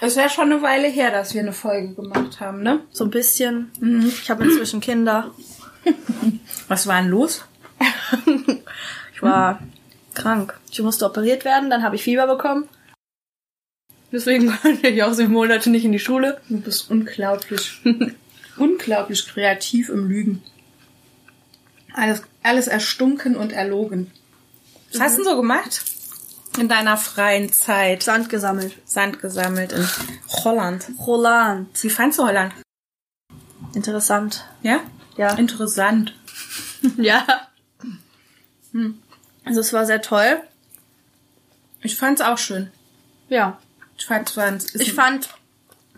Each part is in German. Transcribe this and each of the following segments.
Es wäre schon eine Weile her, dass wir eine Folge gemacht haben, ne? So ein bisschen. Ich habe inzwischen Kinder. Was war denn los? Ich war krank. Ich musste operiert werden, dann habe ich Fieber bekommen. Deswegen konnte ich auch sieben Monate nicht in die Schule. Du bist unglaublich, unglaublich kreativ im Lügen. Alles, alles erstunken und erlogen. Was hast du denn so gemacht? In deiner freien Zeit? Sand gesammelt. Sand gesammelt in Holland. Roland. Wie fandst du Holland? Interessant. Ja? Ja. Interessant. Ja. Also es war sehr toll. Ich fand's auch schön. Ja. Ich fand ein- ist Ich fand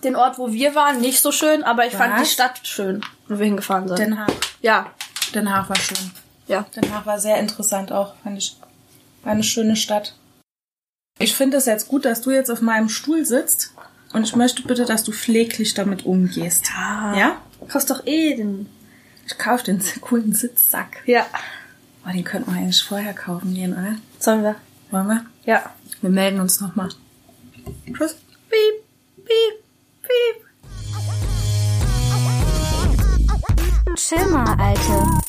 den Ort, wo wir waren, nicht so schön, aber ich fand Was? die Stadt schön, wo wir hingefahren sind. Den Haag. ja. Den Haag war schön. Ja. Den Haag war sehr interessant auch, fand ich. War eine schöne Stadt. Ich finde es jetzt gut, dass du jetzt auf meinem Stuhl sitzt. Und ich möchte bitte, dass du pfleglich damit umgehst. Ja. Ja? Kostet doch eh den. Ich kaufe den coolen Sitzsack. Ja. Oh, den könnten wir eigentlich vorher kaufen gehen, oder? Sollen wir? Wollen wir? Ja. Wir melden uns nochmal. Tschüss. Piep, piep, piep. Chill mal, Alte.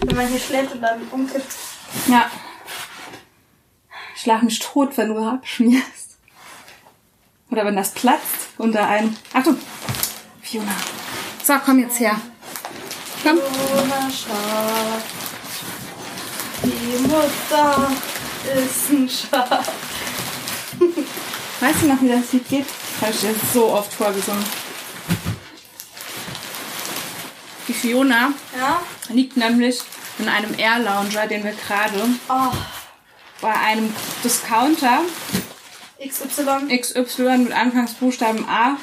Wenn man hier schläft und dann umkippt. Ja. Ich lach mich tot, wenn du abschmierst. Oder wenn das platzt unter einem. Achtung! Fiona. So, komm jetzt her. Komm. Fiona Schaf. Die Mutter ist ein Schaf. Weißt du noch, wie das Lied geht? Habe ich dir so oft vorgesungen. Die Fiona Ja? liegt nämlich in einem Air Lounger, den wir gerade Oh, bei einem Discounter XY. XY mit Anfangsbuchstaben A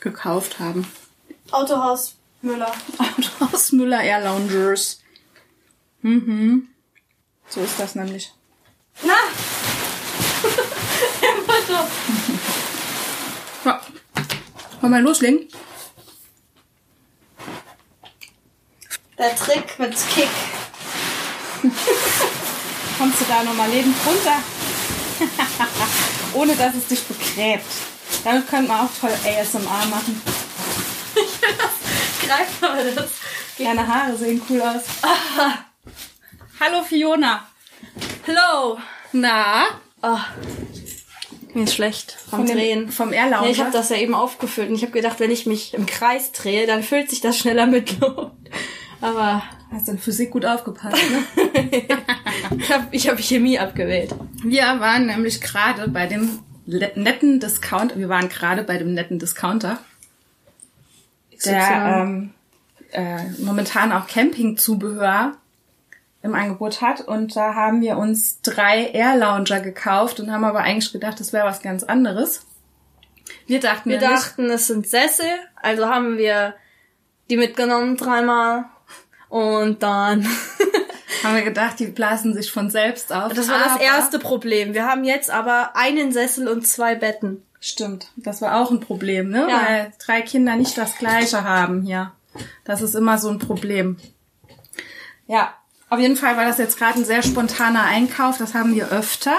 gekauft haben. Autohaus Müller. Autohaus Müller Air Loungers. Mhm. So ist das nämlich. Na! Immer. So. Wollen wir loslegen? Der Trick mit Kick. Kommst du da nochmal lebend runter? Ohne dass es dich begräbt. Damit könnte man auch toll ASMR machen. Greif mal das. Deine Haare sehen cool aus. Hallo Fiona. Hello. Na? Oh. Mir ist schlecht vom Von Drehen. vom Lounger? Ja, ich habe das ja eben aufgefüllt und ich habe gedacht, wenn ich mich im Kreis drehe, dann füllt sich das schneller mit Luft. Aber Hast in Physik gut aufgepasst, ne? ich habe ich hab Chemie abgewählt. Wir waren nämlich gerade bei dem netten Discount. Wir waren gerade bei dem netten Discounter, der ähm, äh, momentan auch Campingzubehör im Angebot hat. Und da haben wir uns drei Air Lounger gekauft und haben aber eigentlich gedacht, das wäre was ganz anderes. Wir dachten, Wir dachten, es sind Sessel, also haben wir die mitgenommen dreimal und dann. haben wir gedacht, die blasen sich von selbst auf. Das war das erste Problem. Wir haben jetzt aber einen Sessel und zwei Betten. Stimmt, das war auch ein Problem, ne? Ja. Weil drei Kinder nicht das Gleiche haben hier. Das ist immer so ein Problem. Ja, auf jeden Fall war das jetzt gerade ein sehr spontaner Einkauf. Das haben wir öfter.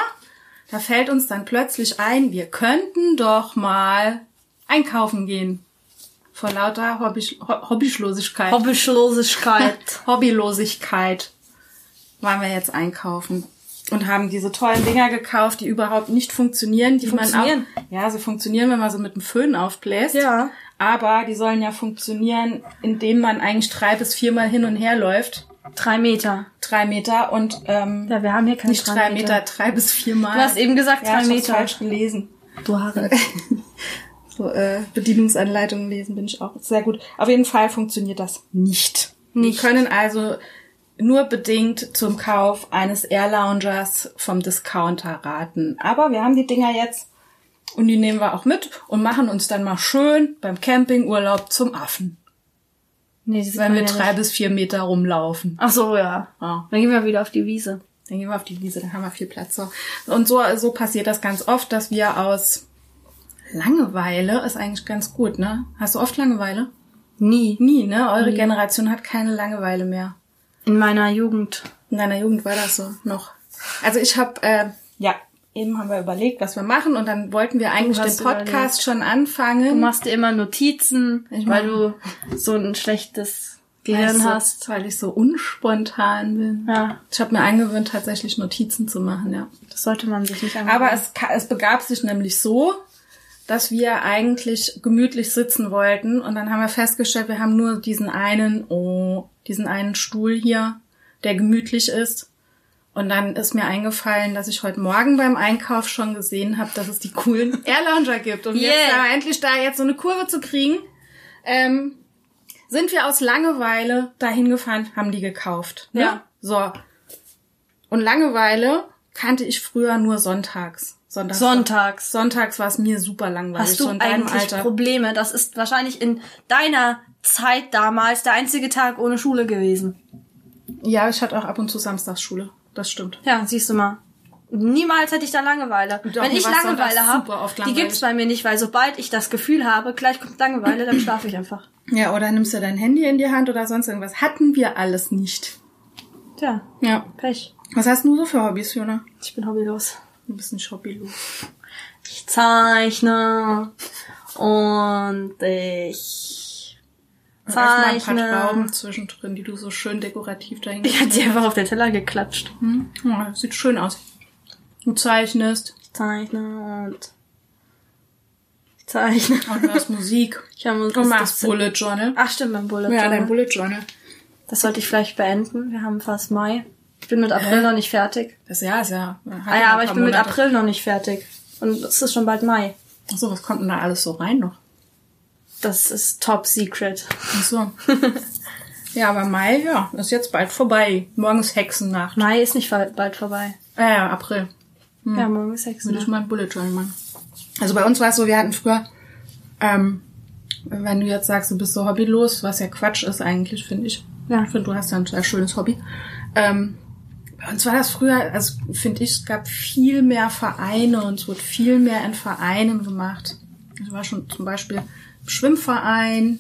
Da fällt uns dann plötzlich ein, wir könnten doch mal einkaufen gehen. Vor lauter Hobby, Ho- Hobbyschlosigkeit. Hobbyschlosigkeit. Hobbylosigkeit waren wir jetzt einkaufen und haben diese tollen Dinger gekauft, die überhaupt nicht funktionieren, die, funktionieren? man auch ja, sie funktionieren, wenn man so mit dem Föhn aufbläst. Ja. Aber die sollen ja funktionieren, indem man eigentlich drei bis viermal hin und her läuft, Drei Meter. drei Meter und ähm, Ja, wir haben hier keine nicht drei Meter, drei bis viermal. Du hast eben gesagt ja, drei ich Meter. falsch gelesen. Du Haare. So äh, Bedienungsanleitungen lesen bin ich auch sehr gut. Auf jeden Fall funktioniert das nicht. Nicht. Wir können also nur bedingt zum Kauf eines Air Loungers vom Discounter raten. Aber wir haben die Dinger jetzt und die nehmen wir auch mit und machen uns dann mal schön beim Campingurlaub zum Affen, Nee, sieht wenn wir ja drei nicht. bis vier Meter rumlaufen. Ach so, ja. Ja. Dann gehen wir wieder auf die Wiese. Dann gehen wir auf die Wiese, dann haben wir viel Platz. So. Und so, so passiert das ganz oft, dass wir aus Langeweile ist eigentlich ganz gut, ne? Hast du oft Langeweile? Nie. Nie, ne? Eure Generation hat keine Langeweile mehr. In meiner Jugend. In deiner Jugend war das so noch. Also ich habe, äh, ja, eben haben wir überlegt, was wir machen und dann wollten wir eigentlich den Podcast überlegt. schon Du anfangen. machst dir immer Notizen, Ich weil du so ein schlechtes Gehirn du, hast. Weil ich so unspontan bin. Ja, Ich habe mir angewöhnt, tatsächlich Notizen zu machen, ja. das sollte man sich nicht angewöhnen. Aber es, es begab sich nämlich so, dass wir eigentlich gemütlich sitzen wollten und dann haben wir festgestellt, wir haben nur diesen einen, oh, diesen einen Stuhl hier, der gemütlich ist. Und dann ist mir eingefallen, dass ich heute Morgen beim Einkauf schon gesehen habe, dass es die coolen Airlounger gibt. Und jetzt Yeah. aber endlich da jetzt so eine Kurve zu kriegen, ähm, sind wir aus Langeweile dahin gefahren, haben die gekauft. Ne? Ja. So. Und Langeweile kannte ich früher nur sonntags. Sonntags. Sonntags. Sonntags war es mir super langweilig. Hast du so in eigentlich Alter. Probleme? Das ist wahrscheinlich in deiner Zeit damals der einzige Tag ohne Schule gewesen. Ja, ich hatte auch ab und zu Samstagsschule. Das stimmt. Ja, siehst du mal. Niemals hätte ich da Langeweile. Doch, Wenn ich Langeweile habe, die gibt's bei mir nicht, weil sobald ich das Gefühl habe, gleich kommt Langeweile, dann schlafe ich einfach. Ja, oder nimmst du dein Handy in die Hand oder sonst irgendwas. Hatten wir alles nicht. Tja, Ja. Pech. Was hast du so für Hobbys, Jona? Ich bin hobbylos. Bist nicht hobbylos. Ich zeichne und ich Erst mal ein paar zeichne. Trauben zwischendrin, die du so schön dekorativ dahin Ich hatte die einfach auf den Teller geklatscht. hm? ja, Sieht schön aus. Du zeichnest Ich zeichne und ich zeichne. und du hörst Musik. Ich habe Du machst Bullet Journal. Ach stimmt, mein Bullet Ja, Journal. dein Bullet Journal. Das sollte ich vielleicht beenden. Wir haben fast Mai. Ich bin mit April noch nicht fertig. Das Jahr ist ja. Ah ja, aber ich bin mit Monate. April noch nicht fertig. Und es ist schon bald Mai. Achso, was kommt denn da alles so rein noch? Das ist top secret. Ach so. ja, aber Mai, ja, ist jetzt bald vorbei. Morgen ist Hexennacht. Mai ist nicht bald vorbei. Äh, ja, April. Ja, morgen ist Hexen. Würde ich mal ein Bullet Journal machen. Also bei uns war es so, wir hatten früher, ähm, wenn du jetzt sagst, du bist so hobbylos, was ja Quatsch ist eigentlich, finde ich. Ja. Ich finde, du hast ja ein sehr schönes Hobby. Ähm, uns war das früher, also finde ich, es gab viel mehr Vereine und es wurde viel mehr in Vereinen gemacht. Ich war schon zum Beispiel im Schwimmverein,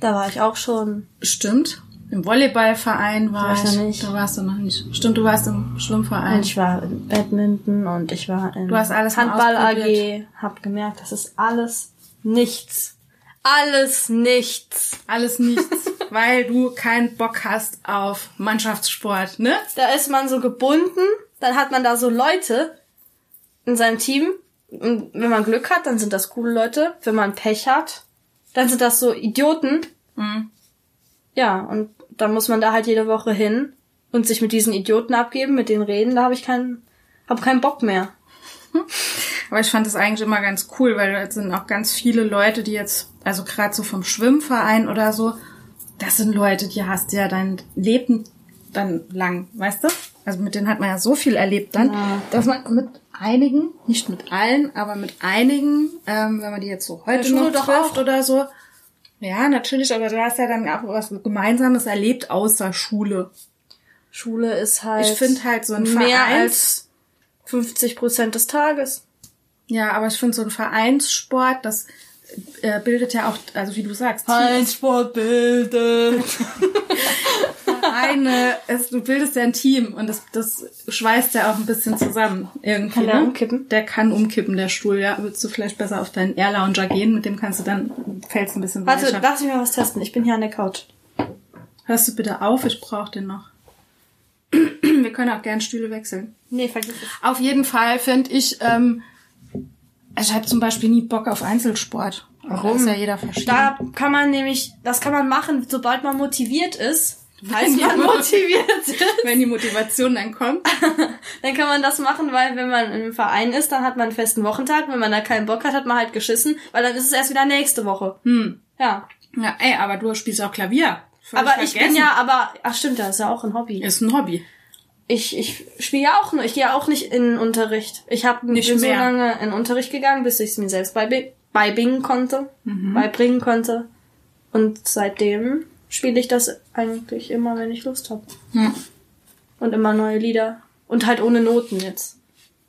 Da war ich auch schon. stimmt. Im Volleyballverein war War ich noch nicht. Da warst du noch nicht. Stimmt, du warst im Schwimmverein. Und ich war in Badminton und ich war in Du hast alles Handball AG. Hab gemerkt, das ist alles nichts. Alles nichts. Alles nichts, weil du keinen Bock hast auf Mannschaftssport, ne? Da ist man so gebunden, dann hat man da so Leute in seinem Team. Und wenn man Glück hat, dann sind das coole Leute. Wenn man Pech hat, dann sind das so Idioten. Mhm. Ja, und dann muss man da halt jede Woche hin und sich mit diesen Idioten abgeben, mit denen reden. Da habe ich keinen, hab keinen Bock mehr. Aber ich fand das eigentlich immer ganz cool, weil da sind auch ganz viele Leute, die jetzt, also gerade so vom Schwimmverein oder so, das sind Leute, die hast du ja dein Leben dann lang, weißt du? Also mit denen hat man ja so viel erlebt dann, Ja. dass man mit einigen, nicht mit allen, aber mit einigen, ähm, wenn man die jetzt so heute noch doch trifft oder so, ja, natürlich, aber du hast ja dann auch was Gemeinsames erlebt außer Schule. Schule ist halt Ich finde halt so ein mehr Vereins- als 50 Prozent des Tages. Ja, aber ich finde so ein Vereinssport, das äh, bildet ja auch, also wie du sagst, Sport bildet. Vereine, es, du bildest ja ein Team und das, das schweißt ja auch ein bisschen zusammen irgendwie. Kann der ne? umkippen? Der kann umkippen, der Stuhl, ja. Würdest du vielleicht besser auf deinen Airlounger gehen, mit dem kannst du dann, fällst ein bisschen Warte, weicher. lass mich mal was testen. Ich bin hier an der Couch. Hörst du bitte auf, ich brauche den noch. Wir können auch gern Stühle wechseln. Nee, vergiss es. Auf jeden Fall finde ich, ähm, ich habe zum Beispiel nie Bock auf Einzelsport. Warum? Da ist ja jeder verschieden. Da kann man nämlich, das kann man machen, sobald man motiviert ist. Falls man motiviert ist. Wenn die Motivation dann kommt. Dann kann man das machen, weil wenn man im Verein ist, dann hat man einen festen Wochentag. Wenn man da keinen Bock hat, hat man halt geschissen, weil dann ist es erst wieder nächste Woche. Hm. Ja. Ja, ey, aber du spielst auch Klavier. Völlig Aber ich bin vergessen. ja, aber, ach stimmt, das ist ja auch ein Hobby. Ist ein Hobby. Ich, ich spiele ja auch nur, ich gehe auch nicht in den Unterricht. Ich habe Nicht bin so lange in den Unterricht gegangen, bis ich es mir selbst beibi- beibringen konnte, Mhm. beibringen konnte. Und seitdem spiele ich das eigentlich immer, wenn ich Lust habe. Hm. Und immer neue Lieder. Und halt ohne Noten jetzt.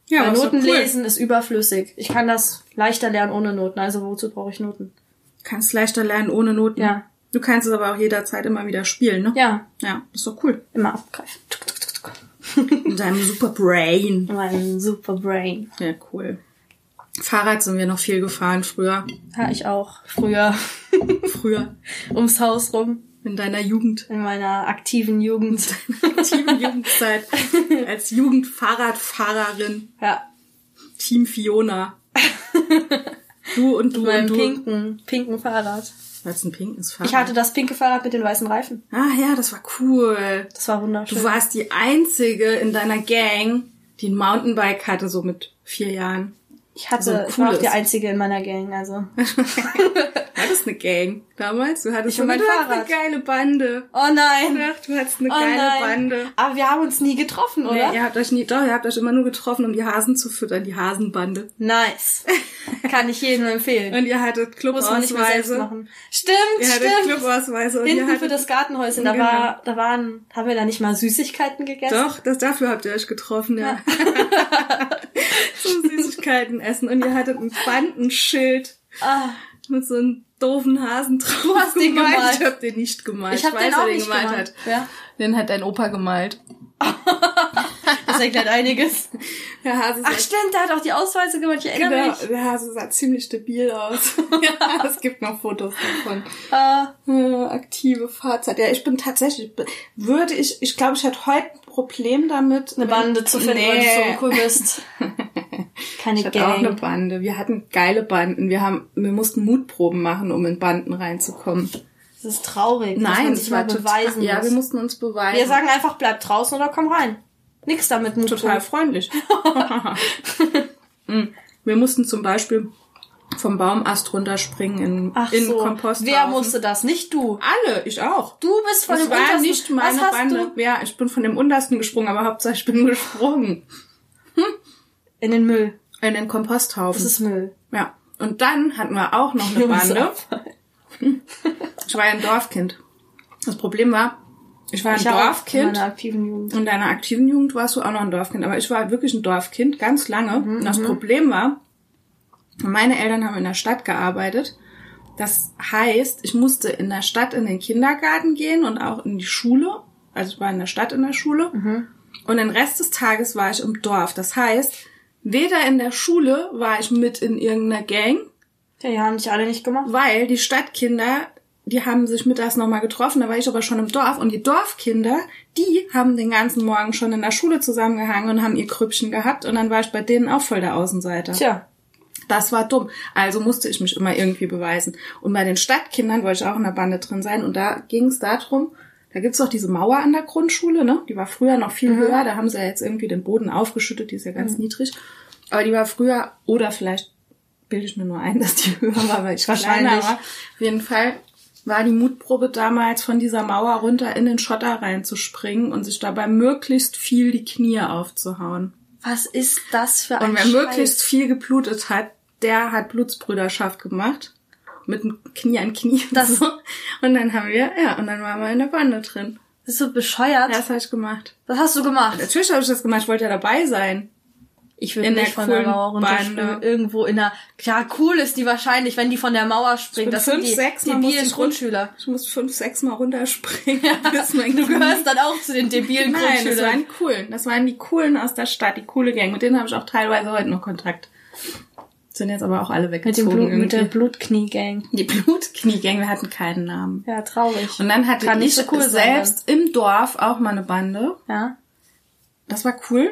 Ja, Weil Noten cool. lesen ist überflüssig. Ich kann das leichter lernen ohne Noten. Also wozu brauche ich Noten? Kannst leichter lernen ohne Noten. Ja. Du kannst es aber auch jederzeit immer wieder spielen, ne? Ja, Ja, ist doch cool. immer abgreifen. Tuk, tuk, Mit deinem super Brain. Mein super Brain. Ja, cool. Fahrrad sind wir noch viel gefahren früher. Ja, ich auch. Früher. Früher. Ums Haus rum. In deiner Jugend. In meiner aktiven Jugend. Aktiven Jugendzeit. Als Jugendfahrradfahrerin. ja. Team Fiona. Du und du Mit meinem und du. pinken, pinken Fahrrad. Was ein pinkes Fahrrad? Ich hatte das pinke Fahrrad mit den weißen Reifen. Ah ja, das war cool. Das war wunderschön. Du warst die einzige in deiner Gang, die ein Mountainbike hatte, so mit vier Jahren. ich hatte, so ein ich war auch die einzige in meiner Gang, also. Du hattest eine Gang damals. Du hattest Ich und mein Fahrrad. eine geile Bande. Oh nein. Ach, du hattest eine Oh geile nein. Bande. Aber wir haben uns nie getroffen, oder? Nee, ihr habt euch nie, doch, ihr habt euch immer nur getroffen, um die Hasen zu füttern, die Hasenbande. Nice. Kann ich jedem empfehlen. Und ihr hattet Clubausweise. machen. Stimmt, Ihr hattet stimmt. Clubausweise und ihr Hinten für hattet, das Gartenhäuschen, da Genau. war, da waren, haben wir da nicht mal Süßigkeiten gegessen? doch, das, dafür habt ihr euch getroffen, ja. Zum Süßigkeiten essen. Und ihr hattet ein Bandenschild Ah, mit so einem doofen Hasen drauf. Du hast den gemalt. Ich hab den nicht gemalt. ich habe weiß, den wer auch nicht gemalt gemalt. hat. Ja, Den hat dein Opa gemalt. das erklärt einiges. Der Hase Ach stimmt, der hat auch die Ausweise gemacht, ich erinnere genau, mich. der Hase sah ziemlich stabil aus. ja, es gibt noch Fotos davon. Äh, aktive Fahrzeit. Ja, ich bin tatsächlich, würde ich, ich glaube, ich hätte heute ein Problem damit, eine Bande zu finden, weil du so cool bist. Keine Ich hatte auch eine Gang. Bande. Wir hatten geile Banden. Wir haben, wir mussten Mutproben machen, um in Banden reinzukommen. Das ist traurig, Nein, sich war beweisen ja, muss. wir mussten uns beweisen. Wir sagen einfach, bleib draußen oder komm rein. Nix damit Mut. total freundlich. Mm. wir mussten zum Beispiel vom Baumast runterspringen in, Ach in so. Kompost. Wer musste das? Nicht du. Alle, ich auch. Du bist von Das dem war untersten. nicht meine Was hast Bande. du? Ja, ich bin von dem untersten gesprungen, aber Hauptsache ich bin gesprungen. In den Müll. In den Komposthaufen. Das ist Müll. ja. Und dann hatten wir auch noch eine Bande. Ich war ja ein Dorfkind. Das Problem war, ich war ein Ich Dorfkind. meiner aktiven Jugend. In deiner aktiven Jugend warst du auch noch ein Dorfkind, aber ich war wirklich ein Dorfkind, ganz lange. Mhm, Und das Problem war, meine Eltern haben in der Stadt gearbeitet. Das heißt, ich musste in der Stadt in den Kindergarten gehen und auch in die Schule. Also ich war in der Stadt in der Schule. Mhm. Und den Rest des Tages war ich im Dorf. Das heißt, weder in der Schule war ich mit in irgendeiner Gang, Ja, die haben dich alle nicht gemacht. weil die Stadtkinder, die haben sich mittags nochmal getroffen, da war ich aber schon im Dorf und die Dorfkinder, die haben den ganzen Morgen schon in der Schule zusammengehangen und haben ihr Krüppchen gehabt und dann war ich bei denen auch voll der Außenseiter. Tja. Das war dumm. Also musste ich mich immer irgendwie beweisen. Und bei den Stadtkindern wollte ich auch in der Bande drin sein und da ging es darum, da gibt's doch diese Mauer an der Grundschule, ne? Die war früher noch viel höher, da haben sie ja jetzt irgendwie den Boden aufgeschüttet, die ist ja ganz niedrig. Aber die war früher, oder vielleicht bilde ich mir nur ein, dass die höher war, weil ich Wahrscheinlich. kleiner war. Auf jeden Fall war die Mutprobe damals, von dieser Mauer runter in den Schotter reinzuspringen und sich dabei möglichst viel die Knie aufzuhauen. Was ist das für ein Und wer Scheiß? möglichst viel geblutet hat, der hat Blutsbrüderschaft gemacht. Mit dem Knie an Knie. und Das- so. Und dann haben wir, ja, und dann waren wir in der Bande drin. Das ist so bescheuert. Ja, das habe ich gemacht. Was hast du gemacht? Natürlich habe ich das gemacht, ich wollte ja dabei sein. Ich würde der nicht von der Mauer runterspringen. Irgendwo in der... Ja, cool ist die wahrscheinlich, wenn die von der Mauer springen. Das sind fünf, die sechs Mal musste debilen Grundschüler. Ich muss fünf, sechs Mal runterspringen. bis mein Du gehörst dann auch zu den debilen Nein, das Grundschülern. waren die coolen. Das waren die coolen aus der Stadt, die coole Gang. Mit denen habe ich auch teilweise heute noch Kontakt. Sind jetzt aber auch alle Mit, weggezogen. Blut, mit der. Blutknie-Gang. die Blutknie-Gang, wir hatten keinen Namen. Ja, traurig. Und dann hatte Kann ich nicht so cool sein selbst im Dorf auch mal eine Bande. Ja. Das war cool.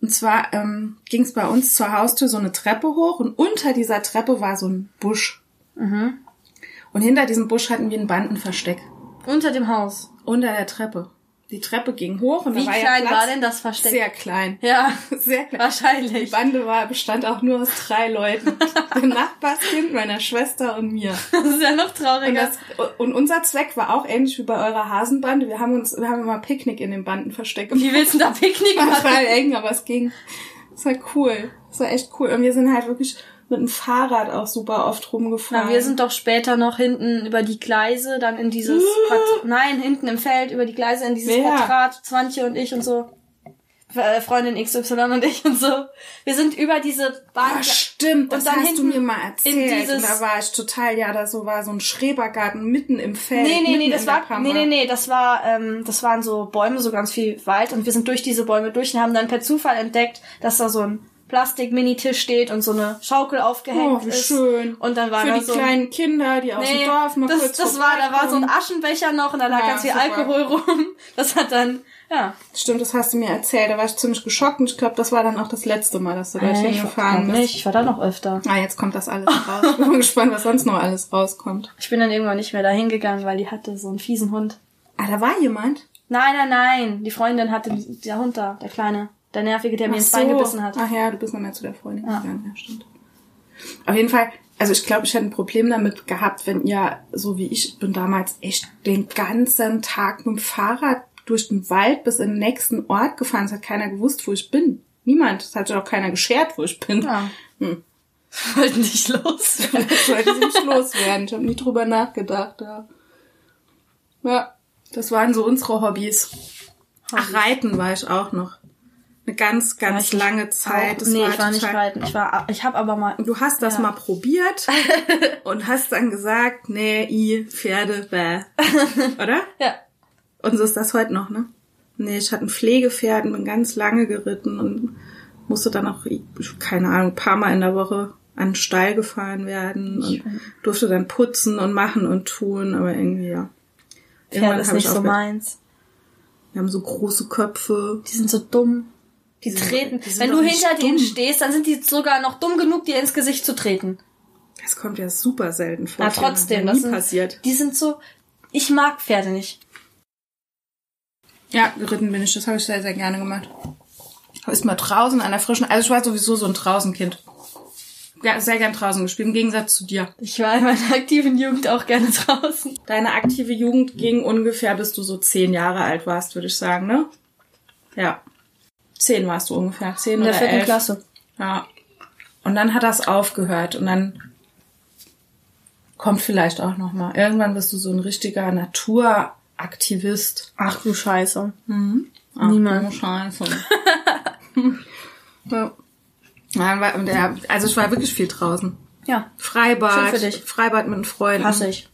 Und zwar ähm, ging es bei uns zur Haustür so eine Treppe hoch und unter dieser Treppe war so ein Busch. Mhm. Und hinter diesem Busch hatten wir ein Bandenversteck. Unter dem Haus. Unter der Treppe. Die Treppe ging hoch und Wie war klein ja war denn das Versteck? Sehr klein. Ja, Sehr klein. Die wahrscheinlich. Bande war, bestand auch nur aus drei Leuten. Dem Nachbarskind, meiner Schwester und mir. Das ist ja noch Und, trauriger. das, und unser Zweck war auch ähnlich wie bei eurer Hasenbande. Wir haben uns, wir haben immer Picknick in den Bandenversteck gemacht. Wie willst du da Picknick war machen? total eng, aber es ging. Es war cool. Es war echt cool. Und wir sind halt wirklich mit dem Fahrrad auch super oft rumgefahren. Na, wir sind doch später noch hinten über die Gleise, dann in dieses Quadrat, nein, hinten im Feld über die Gleise in dieses Wer? Quadrat, Zwantje und ich und so. äh, Freundin XY und ich und so. Wir sind über diese Bahn. Ah, stimmt, das und dann hast du hinten mir mal in erzählt. dieses- und da war ich total, ja, da so war so ein Schrebergarten mitten im Feld. Nee, nee, nee, das war, nee, nee, nee, das war, ähm, das waren so Bäume, so ganz viel Wald und wir sind durch diese Bäume durch und haben dann per Zufall entdeckt, dass da so ein Plastik-Minitisch steht und so eine Schaukel aufgehängt Oh, wie ist. schön. Und dann war Für da die so kleinen Kinder, die aus Nee, dem Dorf mal das, kurz das war, da war so ein. Aschenbecher noch und da lag Ja, ganz viel super. Alkohol rum. Das hat dann, ja. Stimmt, das hast du mir erzählt. Da war ich ziemlich geschockt und ich glaube, das war dann auch das letzte Mal, dass du da ich hingefahren glaub bist. nicht, ich war da noch öfter. Ah, jetzt kommt das alles raus. Ich bin gespannt, was sonst noch alles rauskommt. Ich bin dann irgendwann nicht mehr dahin gegangen, weil die hatte so einen fiesen Hund. Ah, da war jemand? Nein, nein, nein. Die Freundin hatte der Hund da, der kleine, der nervige, der mir ins Bein gebissen hat. Ach ja, du bist noch mehr zu der Freundin gegangen. Ja, stimmt. Auf jeden Fall, also ich glaube, ich hätte ein Problem damit gehabt, wenn ihr, so wie ich bin damals, echt den ganzen Tag mit dem Fahrrad durch den Wald bis in den nächsten Ort gefahren. Es hat keiner gewusst, wo ich bin. Niemand. Es hat sich auch keiner geschert, wo ich bin. Ja. Hm. Wollten nicht los. Ich wollte sie nicht loswerden. Ich habe nie drüber nachgedacht. Ja. ja, das waren so unsere Hobbys. Ach, Reiten war ich auch noch. Eine ganz, ganz lange Zeit. Das nee, war ich war nicht reiten. Ich war, ich habe aber mal, Du hast das Ja. mal probiert und hast dann gesagt, nee, i, Pferde, bäh. Oder? ja. Und so ist das heute noch, ne? Nee, ich hatte ein Pflegepferd und bin ganz lange geritten und musste dann auch, keine Ahnung, ein paar Mal in der Woche an den Stall gefahren werden und durfte dann putzen und machen und tun, aber irgendwie, ja. Pferd ist nicht so meins. Wir haben so große Köpfe. Die sind so dumm. Die, treten. die Wenn du hinter denen stehst, dann sind die sogar noch dumm genug, dir ins Gesicht zu treten. Das kommt ja super selten vor. Na, trotzdem, das nie sind, passiert. die sind so, ich mag Pferde nicht. Ja, geritten bin ich. Das habe ich sehr, sehr gerne gemacht. Ist mal draußen an der frischen. Also ich war sowieso so ein Draußenkind. Ja, sehr gern draußen gespielt, im Gegensatz zu dir. Ich war in meiner aktiven Jugend auch gerne draußen. Deine aktive Jugend ging ungefähr, bis du so zehn Jahre alt warst, würde ich sagen, ne? Ja. Zehn warst du ungefähr. Zehn In der oder vierten elf. Klasse. Ja. Und dann hat das aufgehört und dann kommt vielleicht auch noch mal. Irgendwann bist du so ein richtiger Naturaktivist. Ach du Scheiße. Ach, Niemand. du Scheiße. ja. Der- Also ich war wirklich viel draußen. Ja, Freibad. Schön für dich. Freibad mit den Freunden. hasse ich.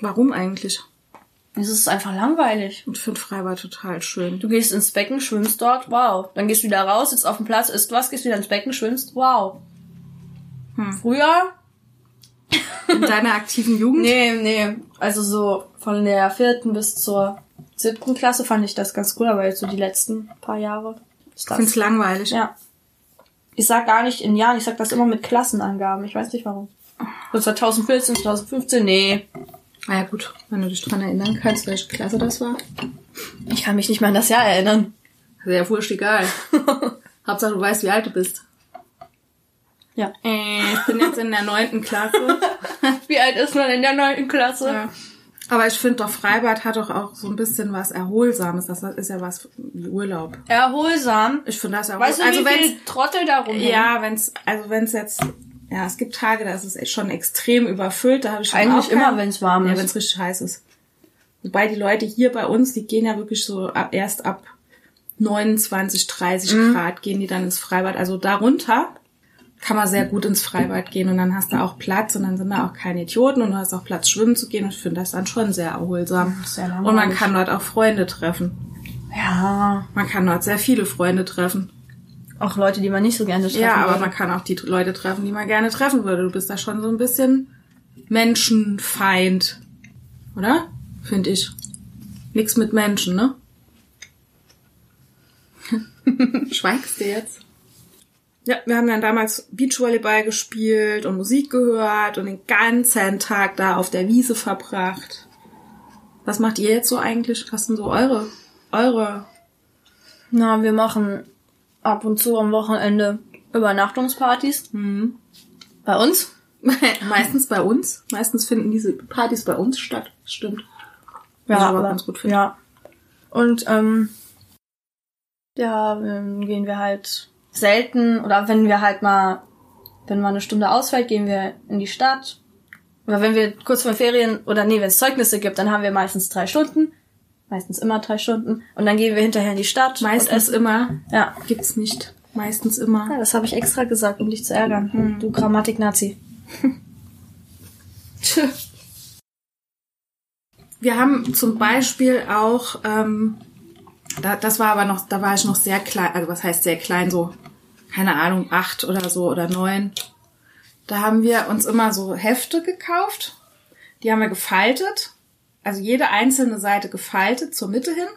Warum eigentlich? Es ist einfach langweilig. Ich finde Freibad total schön. Du gehst ins Becken, schwimmst dort, wow. Dann gehst du wieder raus, sitzt auf dem Platz, isst was, gehst wieder ins Becken, schwimmst, wow. Früher? In deiner aktiven Jugend? Nee, nee. Also so von der vierten bis zur siebten Klasse fand ich das ganz cool, aber jetzt so die letzten paar Jahre ist Ich finde es das. langweilig. Ja. Ich sag gar nicht in Jahren, ich sag das immer mit Klassenangaben. Ich weiß nicht warum. So 2014, 2015, nee. Na ja, gut, wenn du dich dran erinnern kannst, welche Klasse das war. Ich kann mich nicht mehr an das Jahr erinnern. Sehr wurscht egal. Hauptsache du weißt, wie alt du bist. Ja. Äh, ich bin jetzt in der neunten Klasse. Wie alt ist man in der neunten Klasse? Ja. Aber ich finde doch, Freibad hat doch auch so ein bisschen was Erholsames. Das ist ja was wie Urlaub. Erholsam. Ich finde das Weißt erholsam. du, also wie viel Trottel da rumhängen? ja, wenn's, also wenn's jetzt, ja, es gibt Tage, da ist es schon extrem überfüllt. Da habe ich schon Eigentlich immer, keinen- wenn's warm Ja, ist. wenn's richtig heiß ist. Wobei die Leute hier bei uns, die gehen ja wirklich so ab, erst ab 29, 30 Mhm. Grad gehen die dann ins Freibad. Also darunter kann man sehr gut ins Freibad gehen und dann hast du auch Platz und dann sind da auch keine Idioten und du hast auch Platz schwimmen zu gehen und ich finde das dann schon sehr erholsam. Sehr und man kann dort auch Freunde treffen. Ja. Man kann dort sehr viele Freunde treffen. Auch Leute, die man nicht so gerne treffen Ja, aber würde. man kann auch die Leute treffen, die man gerne treffen würde. Du bist da schon so ein bisschen Menschenfeind. Oder? Finde ich. Nix mit Menschen, ne? Schweigst du jetzt? Ja, wir haben dann damals Beachvolleyball gespielt und Musik gehört und den ganzen Tag da auf der Wiese verbracht. Was macht ihr jetzt so eigentlich? Was sind so eure, eure Na, wir machen ab und zu am Wochenende Übernachtungspartys. Mhm. Bei uns? Meistens bei uns. Meistens finden diese Partys bei uns statt. Stimmt. Ich aber ganz gut finde. Ja. Und ähm, ja, ähm, gehen wir halt selten oder wenn wir halt mal, wenn mal eine Stunde ausfällt, gehen wir in die Stadt. Oder wenn wir kurz vor Ferien oder nee, wenn es Zeugnisse gibt, dann haben wir meistens drei Stunden. Meistens immer drei Stunden. Und dann gehen wir hinterher in die Stadt. Meistens immer. Ja. Gibt's nicht. Meistens immer. ja, das habe ich extra gesagt, um dich zu ärgern. Hm. Du Grammatik-Nazi. Wir haben zum Beispiel auch, ähm, da, das war aber noch, da war ich noch sehr klein, also was heißt sehr klein, so, keine Ahnung, acht oder so oder neun. Da haben wir uns immer so Hefte gekauft. Die haben wir gefaltet. Also jede einzelne Seite gefaltet zur Mitte hin.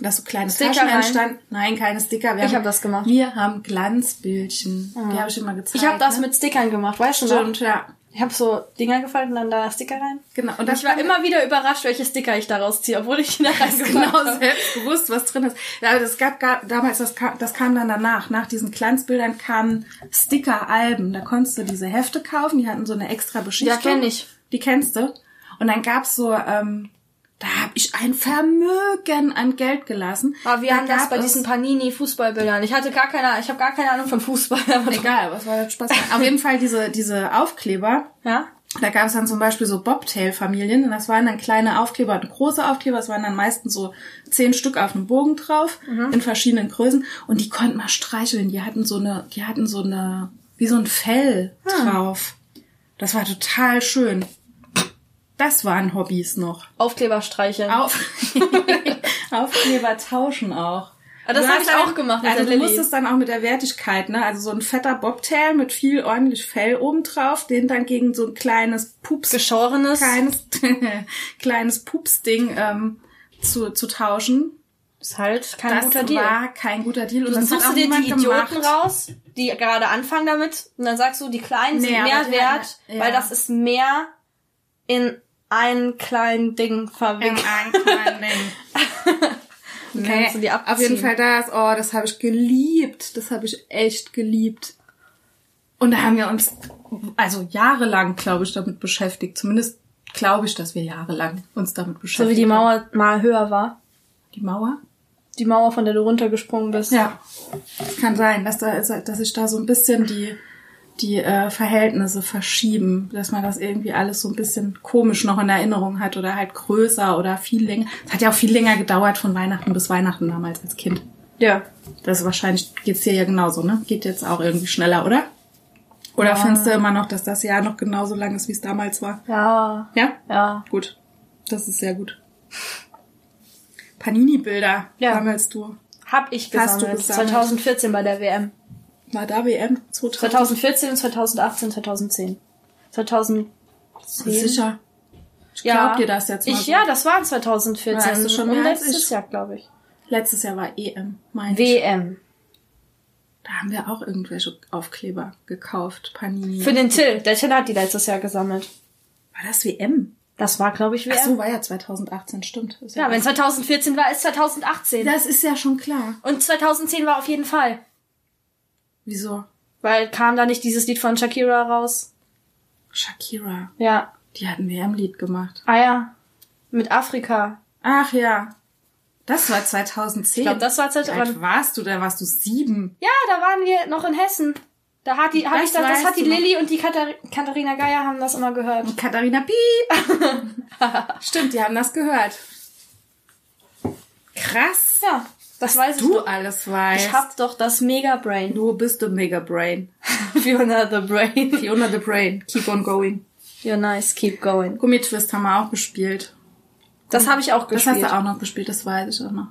Dass so kleine Sticker Taschen entstanden. Nein, keine Sticker. Wir Ich haben, hab das gemacht. Wir haben Glanzbildchen. Die habe ich immer gezeigt. Ich habe das ne? mit Stickern gemacht, weißt du noch? Stimmt, ja. Ich habe so Dinger gefaltet und dann da Sticker rein. Genau. Und Und ich war immer wieder überrascht, welche Sticker ich daraus ziehe, obwohl ich die da reingemacht genau habe. selbst gewusst, was drin ist. Ja, das gab, gab damals, das kam, das kam dann danach. Nach diesen Glanzbildern kamen Sticker-Alben. Da konntest du diese Hefte kaufen, die hatten so eine extra Beschichtung. Ja, kenn ich. Die kennst du. Und dann gab's so, ähm, da habe ich ein Vermögen an Geld gelassen. Aber wir da haben das bei es- diesen Panini-Fußballbildern. Ich hatte gar keine, ich habe gar keine Ahnung von Fußball. Aber Egal, was war das Spaß? Auf jeden Fall diese, diese Aufkleber. Ja? Da gab es dann zum Beispiel so Bobtail-Familien und das waren dann kleine Aufkleber und große Aufkleber. Es waren dann meistens so zehn Stück auf einem Bogen drauf in verschiedenen Größen und die konnten man streicheln. Die hatten so eine, die hatten so eine, wie so ein Fell drauf. Das war total schön. Das waren Hobbys noch. Aufkleber streicheln. Auf Aufkleber tauschen auch. Ah, das Du hab hast ich auch gemacht mit Also der du musstest dann auch mit der Wertigkeit, ne? Also so ein fetter Bobtail mit viel ordentlich Fell oben drauf, den dann gegen so ein kleines Pups Geschorenes. kleines, kleines Pupsding ähm, zu, zu tauschen. ist halt kein das guter Deal. war kein guter Deal. Und Dann das suchst du dir die Idioten gemacht. raus, die gerade anfangen damit, und dann sagst du, die Kleinen sind Nee, aber mehr wert, ja. weil das ist mehr in ein kleinen Ding In verwickelt. ein kleines Ding. kannst du die abziehen. auf jeden Fall das, oh, das habe ich geliebt. Das habe ich echt geliebt. Und da haben wir uns, also jahrelang, glaube ich, damit beschäftigt. Zumindest glaube ich, dass wir jahrelang uns damit beschäftigt So wie die haben. Mauer mal höher war. Die Mauer? Die Mauer, von der du runtergesprungen bist. Ja. Kann sein, dass da, dass sich da so ein bisschen die, die äh, Verhältnisse verschieben, dass man das irgendwie alles so ein bisschen komisch noch in Erinnerung hat oder halt größer oder viel länger. Es hat ja auch viel länger gedauert von Weihnachten bis Weihnachten damals als Kind. Ja. Das ist wahrscheinlich geht's dir ja genauso, ne? Geht jetzt auch irgendwie schneller, oder? Oder findest du immer noch, dass das Jahr noch genauso lang ist, wie es damals war? Ja. Ja? Ja. Gut. Das ist sehr gut. Panini-Bilder Ja. sammelst du. Hab ich Hast du gesammelt. gesammelt? 2014 bei der WM. War da WM? 2000? 2014 und 2018, 2010. 2010. Sicher. Ich Ja. glaub dir das jetzt mal. Ich, so. ja, das war 2014. Ja, hast du schon und letztes ich. Jahr, glaube ich. Letztes Jahr war EM, meine ich. WM. Da haben wir auch irgendwelche Aufkleber gekauft. Panini. Für den Till. Der Till hat die letztes Jahr gesammelt. war das WM? Das war, glaube ich, WM. Ach so, war ja 2018, stimmt. Ist ja, wenn 2014 war, ist 2018. das ist ja schon klar. Und 2010 war auf jeden Fall. Wieso? Weil kam da nicht dieses Lied von Shakira raus? Shakira. Ja. Die hat ein WM-Lied gemacht. Ah ja. Mit Afrika. Ach ja. Das war 2010. Ich glaube, das war Wie alt 2010. warst du? Da warst du sieben. Ja, da waren wir noch in Hessen. Da hat die, hab Das ich das, das hat die. Lilly und die Katar Katharina Geier haben das immer gehört. Und Katharina Piep. Stimmt, die haben das gehört. Krass. Ja, das weiß ich Du doch. alles weißt. Ich hab doch das Mega Brain. Du bist the Mega Brain. Fiona the Brain. Fiona the Brain. Keep on going. You're nice, keep going. Gummitwist haben wir auch gespielt. Das habe ich auch Das gespielt. hast du auch noch gespielt, das weiß ich auch noch.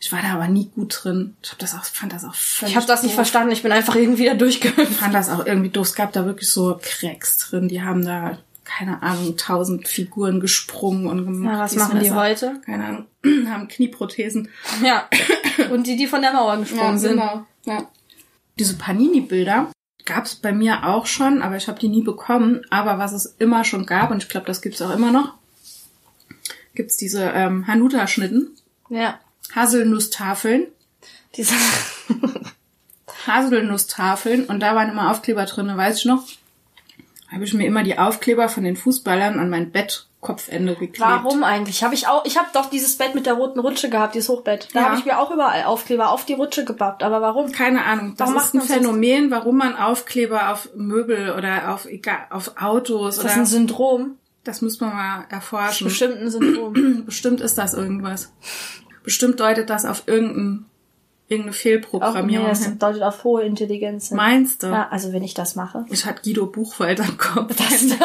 Ich war da aber nie gut drin. Ich hab das auch, fand das auch völlig ich habe das nicht doof. verstanden. Ich bin einfach irgendwie da Ich durchgehüpft. fand das auch irgendwie doof. Es gab da wirklich so Cracks drin. Die haben da, keine Ahnung, tausend Figuren gesprungen und gemacht. Ja, was machen die heute? Keine Ahnung. haben Knieprothesen. Ja. Und die, die von der Mauer gesprungen sind. genau. Ja. Diese Panini-Bilder gab's bei mir auch schon, aber ich habe die nie bekommen. Aber was es immer schon gab, und ich glaube, das gibt's auch immer noch, gibt's diese ähm, Hanuta-Schnitten, Ja. Haselnusstafeln, Diese Haselnusstafeln und da waren immer Aufkleber drin, weiß ich noch. Habe ich mir immer die Aufkleber von den Fußballern an mein Bettkopfende geklebt. Warum eigentlich? Habe ich auch, ich habe doch dieses Bett mit der roten Rutsche gehabt, dieses Hochbett. Da Ja. habe ich mir auch überall Aufkleber auf die Rutsche gebappt. Aber warum? Keine Ahnung. Das Warum ist ein man das? Phänomen, warum man Aufkleber auf Möbel oder auf, egal, auf Autos Ist das oder ein Syndrom? Das müssen wir mal erforschen. Bestimmten Syndrom. Bestimmt ist das irgendwas. Bestimmt deutet das auf irgendein, irgendeine Auch, nee, Fehlprogrammierung das hin. deutet auf hohe Intelligenz hin. Meinst du? Ja, also wenn ich das mache. Ich hatte Guido Buchwald am Kopf. Das,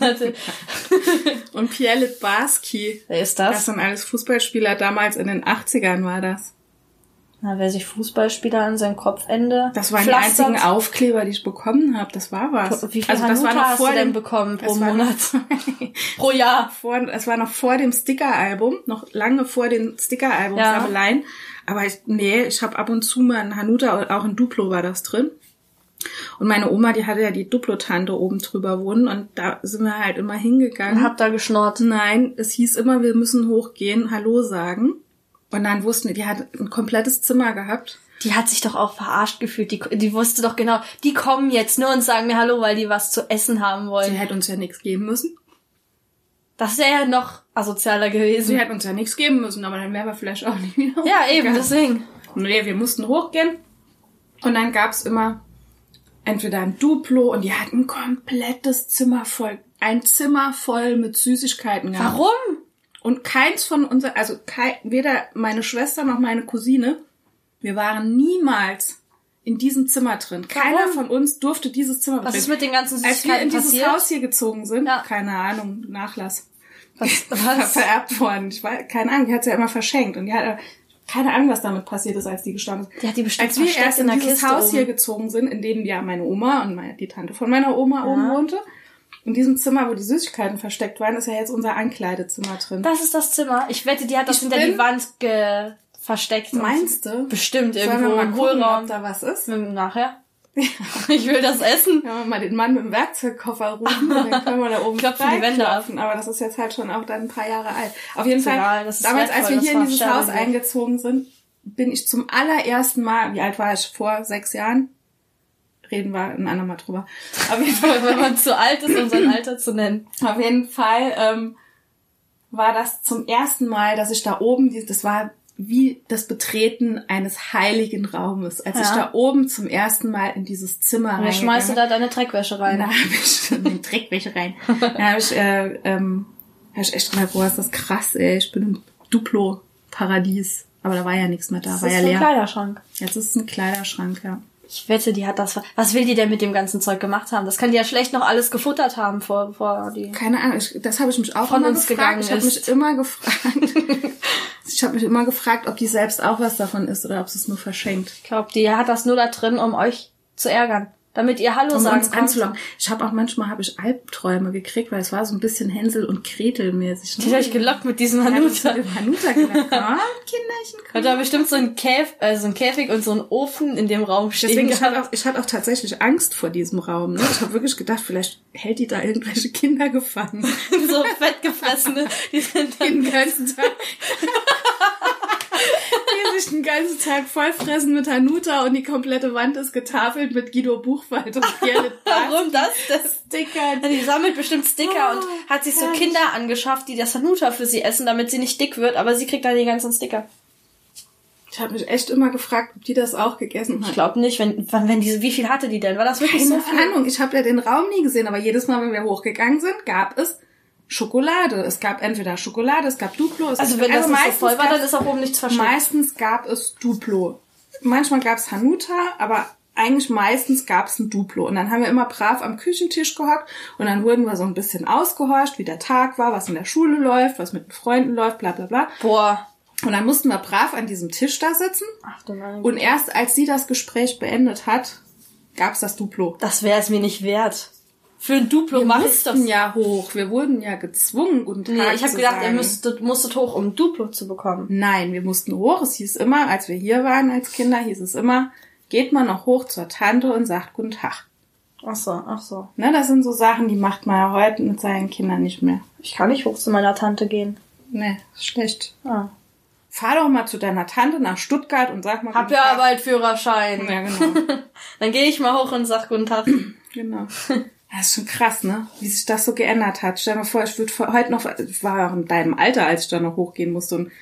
das. Und Pierre Litbarski. Wer ist Das das? sind alles Fußballspieler. Damals in den 80ern war das. Na, wer sich Fußballspieler an sein Kopfende Das waren pflastert. die einzigen Aufkleber, die ich bekommen habe. Das war was. Wie viel also das war Hanuta noch vor dem bekommen pro Monat? Pro Jahr. vor, es war noch vor dem Sticker-Album, noch lange vor den Sticker-Album-Sammeleien. Aber ich, nee, ich habe ab und zu mal ein Hanuta, auch ein Duplo war das drin. Und meine Oma, die hatte ja die Duplo-Tante oben drüber wohnen und da sind wir halt immer hingegangen. Und hab da geschnort. Nein, es hieß immer, wir müssen hochgehen, Hallo sagen. Und dann wussten wir, die hat ein komplettes Zimmer gehabt. Die hat sich doch auch verarscht gefühlt. Die, die wusste doch genau, die kommen jetzt nur und sagen mir Hallo, weil die was zu essen haben Sie wollen. hätte uns ja nichts geben müssen. Das wäre ja noch asozialer Sie gewesen. hätte uns ja nichts geben müssen, aber dann wären wir vielleicht auch nicht wieder Ja, eben, deswegen. Nee, wir mussten hochgehen. Und dann gab's immer entweder ein Duplo und die hatten ein komplettes Zimmer voll. Ein Zimmer voll mit Süßigkeiten gehabt. Warum? Und keins von uns, also kei, weder meine Schwester noch meine Cousine, wir waren niemals in diesem Zimmer drin. Keiner Warum? von uns durfte dieses Zimmer Was drin. ist mit den ganzen Als wir in Süßigkeiten dieses passiert? Haus hier gezogen sind, Ja. keine Ahnung, Nachlass. Was? War was? vererbt worden. Ich weiß, keine Ahnung, die hat sie ja immer verschenkt. Und die hat keine Ahnung, was damit passiert ist, als die gestorben ist. Die hat die bestimmt Als wir erst in in der dieses Kiste Haus hier oben. gezogen sind, in dem ja meine Oma und meine, die Tante von meiner Oma oben Ja. wohnte, in diesem Zimmer, wo die Süßigkeiten versteckt waren, ist ja jetzt unser Ankleidezimmer drin. Das ist das Zimmer. Ich wette, die hat das Ich hinter die Wand ge versteckt. Meinst du? Bestimmt Sollen irgendwo im Hohlraum. da was ist? Nachher. Ich will das essen. Wenn wir mal den Mann mit dem Werkzeugkoffer rufen, dann können wir da oben Klopfen die Wände ab. freiklopfen. Aber das ist jetzt halt schon auch dann ein paar Jahre alt. Auf jeden Fall, egal, damals, als wir hier in dieses Haus wert. eingezogen sind, bin ich zum allerersten Mal, wie alt war ich? Vor sechs Jahren? Reden wir ein andermal drüber. Auf jeden Fall, Wenn man zu alt ist, um sein Alter zu nennen. auf jeden Fall ähm, war das zum ersten Mal, dass ich da oben, das war wie das Betreten eines heiligen Raumes, als ich Ja. da oben zum ersten Mal in dieses Zimmer Und dann schmeißt du da deine Dreckwäsche rein. da habe ich den Dreckwäsche rein. Da habe ich, äh, ähm, hab ich echt gedacht, boah, ist das krass, ey. Ich bin im Duplo-Paradies. Aber da war ja nichts mehr da, Das war ist ja so ein leer. Kleiderschrank. Jetzt ist es ein Kleiderschrank, ja. Ich wette, die hat das. Was will die denn mit dem ganzen Zeug gemacht haben? Das kann die ja schlecht noch alles gefuttert haben vor, vor die. Keine Ahnung, ich, das habe ich mich auch Von immer uns gefragt. gegangen Ich habe ist. mich immer gefragt. ich habe mich immer gefragt, ob die selbst auch was davon isst oder ob sie es nur verschenkt. Ich glaube, die hat das nur da drin, um euch zu ärgern. Damit ihr Hallo Um sagen uns könnt. anzulocken. Ich habe auch manchmal habe ich Albträume gekriegt, weil es war so ein bisschen Hänsel und Gretel mäßig. Die hat euch gelockt mit diesem Hanuta. Hanuta. Hanuta komm, Kinderchen. Hat da bestimmt so ein Käf, äh, so ein Käfig und so ein Ofen in dem Raum stehen. Deswegen, ich hatte, auch, ich hatte auch tatsächlich Angst vor diesem Raum. Ne? Ich habe wirklich gedacht, vielleicht hält die da irgendwelche Kinder gefangen. so fettgefressene, die sind Den dann ganzen Tag. sich den ganzen Tag vollfressen mit Hanuta und die komplette Wand ist getafelt mit Guido Buchwald und Gerrit Warum das? das? Sticker. Die sammelt bestimmt Sticker Oh, und hat sich so. Kinder angeschafft, die das Hanuta für sie essen, damit sie nicht dick wird, aber sie kriegt dann die ganzen Sticker. Ich habe mich echt immer gefragt, ob die das auch gegessen Ich hat. glaube nicht, wenn, wenn diese, wie viel hatte die denn? War das wirklich Keine so viel? Ahnung, ich habe ja den Raum nie gesehen, aber jedes Mal, wenn wir hochgegangen sind, gab es Schokolade. Es gab entweder Schokolade, es gab Duplo. Es Also gab, wenn das nicht so meistens voll war, dann ist auch oben nichts versteckt. Meistens gab es Duplo. Manchmal gab es Hanuta, aber eigentlich meistens gab es ein Duplo. Und dann haben wir immer brav am Küchentisch gehockt und dann wurden wir so ein bisschen ausgehorcht, wie der Tag war, was in der Schule läuft, was mit den Freunden läuft, bla bla bla. Boah. Und dann mussten wir brav an diesem Tisch da sitzen. Ach du meine Und erst als sie das Gespräch beendet hat, gab's das Duplo. Das wäre es mir nicht wert. Für ein Duplo Wir mache ich das. mussten ja hoch. Wir wurden ja gezwungen. Guten Tag Nee, ich habe gedacht, ihr sagen. müsstet, musstet hoch, um ein Duplo zu bekommen. Nein, wir mussten hoch. Es hieß immer, als wir hier waren als Kinder, hieß es immer, geht man noch hoch zur Tante und sagt Guten Tag. Ach so, ach so. Ne, das sind so Sachen, die macht man ja heute mit seinen Kindern nicht mehr. Ich kann nicht hoch zu meiner Tante gehen. Nee, ist schlecht. Ah. Fahr doch mal zu deiner Tante nach Stuttgart und sag mal Hab Guten ja Tag. bald Führerschein. Ja, genau. Dann gehe ich mal hoch und sag guten Tag. genau. Das ist schon krass, ne? Wie sich das so geändert hat. Stell dir mal vor, ich würde heute noch, ich war auch in deinem Alter, als ich da noch hochgehen musste und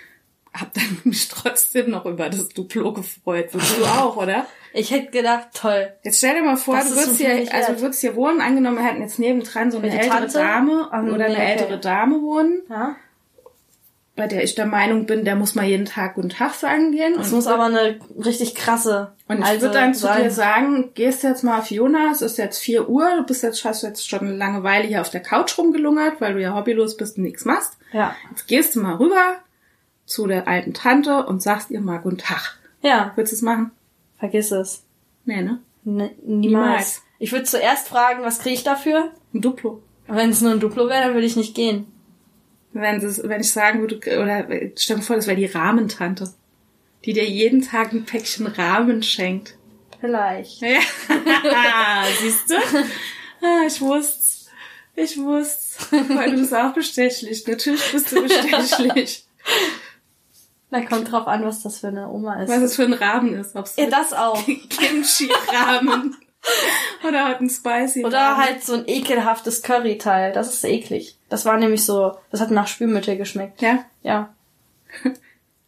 hab dann mich trotzdem noch über das Duplo gefreut. Würdest du auch, oder? Ich hätte gedacht, toll. Jetzt stell dir mal vor, Das du würdest so hier, also du würdest hier wohnen, angenommen, wir hätten jetzt nebendran so eine ältere Tante? Dame oder nee, eine okay. ältere Dame wohnen, Ja. Bei der ich der Meinung bin, der muss mal jeden Tag Guten Tag sagen gehen. Das muss aber eine richtig krasse. Und ich würde dann zu sein. dir sagen, gehst jetzt mal auf Jonas, es ist jetzt 4 Uhr, du bist jetzt, hast jetzt schon eine lange Weile hier auf der Couch rumgelungert, weil du ja hobbylos bist und nichts machst. Ja. Jetzt gehst du mal rüber zu der alten Tante und sagst ihr mal Guten Tag. Ja. Würdest du es machen? Vergiss es. Nee, ne? Ne, niemals. Niemals. Ich würde zuerst fragen, was kriege ich dafür? Ein Duplo. Wenn es nur ein Duplo wäre, dann würde ich nicht gehen. Wenn, das, wenn ich sagen würde, oder stell dir vor, das wäre die Rahmentante, die dir jeden Tag ein Päckchen Rahmen schenkt. Vielleicht. Ja, siehst du? Ah, ich wusste's. Ich wusste's. Weil du bist auch bestechlich. Natürlich bist du bestechlich. Da kommt drauf an, was das für eine Oma ist. Was es für ein Rahmen ist. Ob's ja, das auch. Kimchi-Rahmen oder halt ein Spicy Oder halt so ein ekelhaftes Curry-Teil. Das ist eklig. Das war nämlich so, das hat nach Spülmittel geschmeckt. Ja, Ja.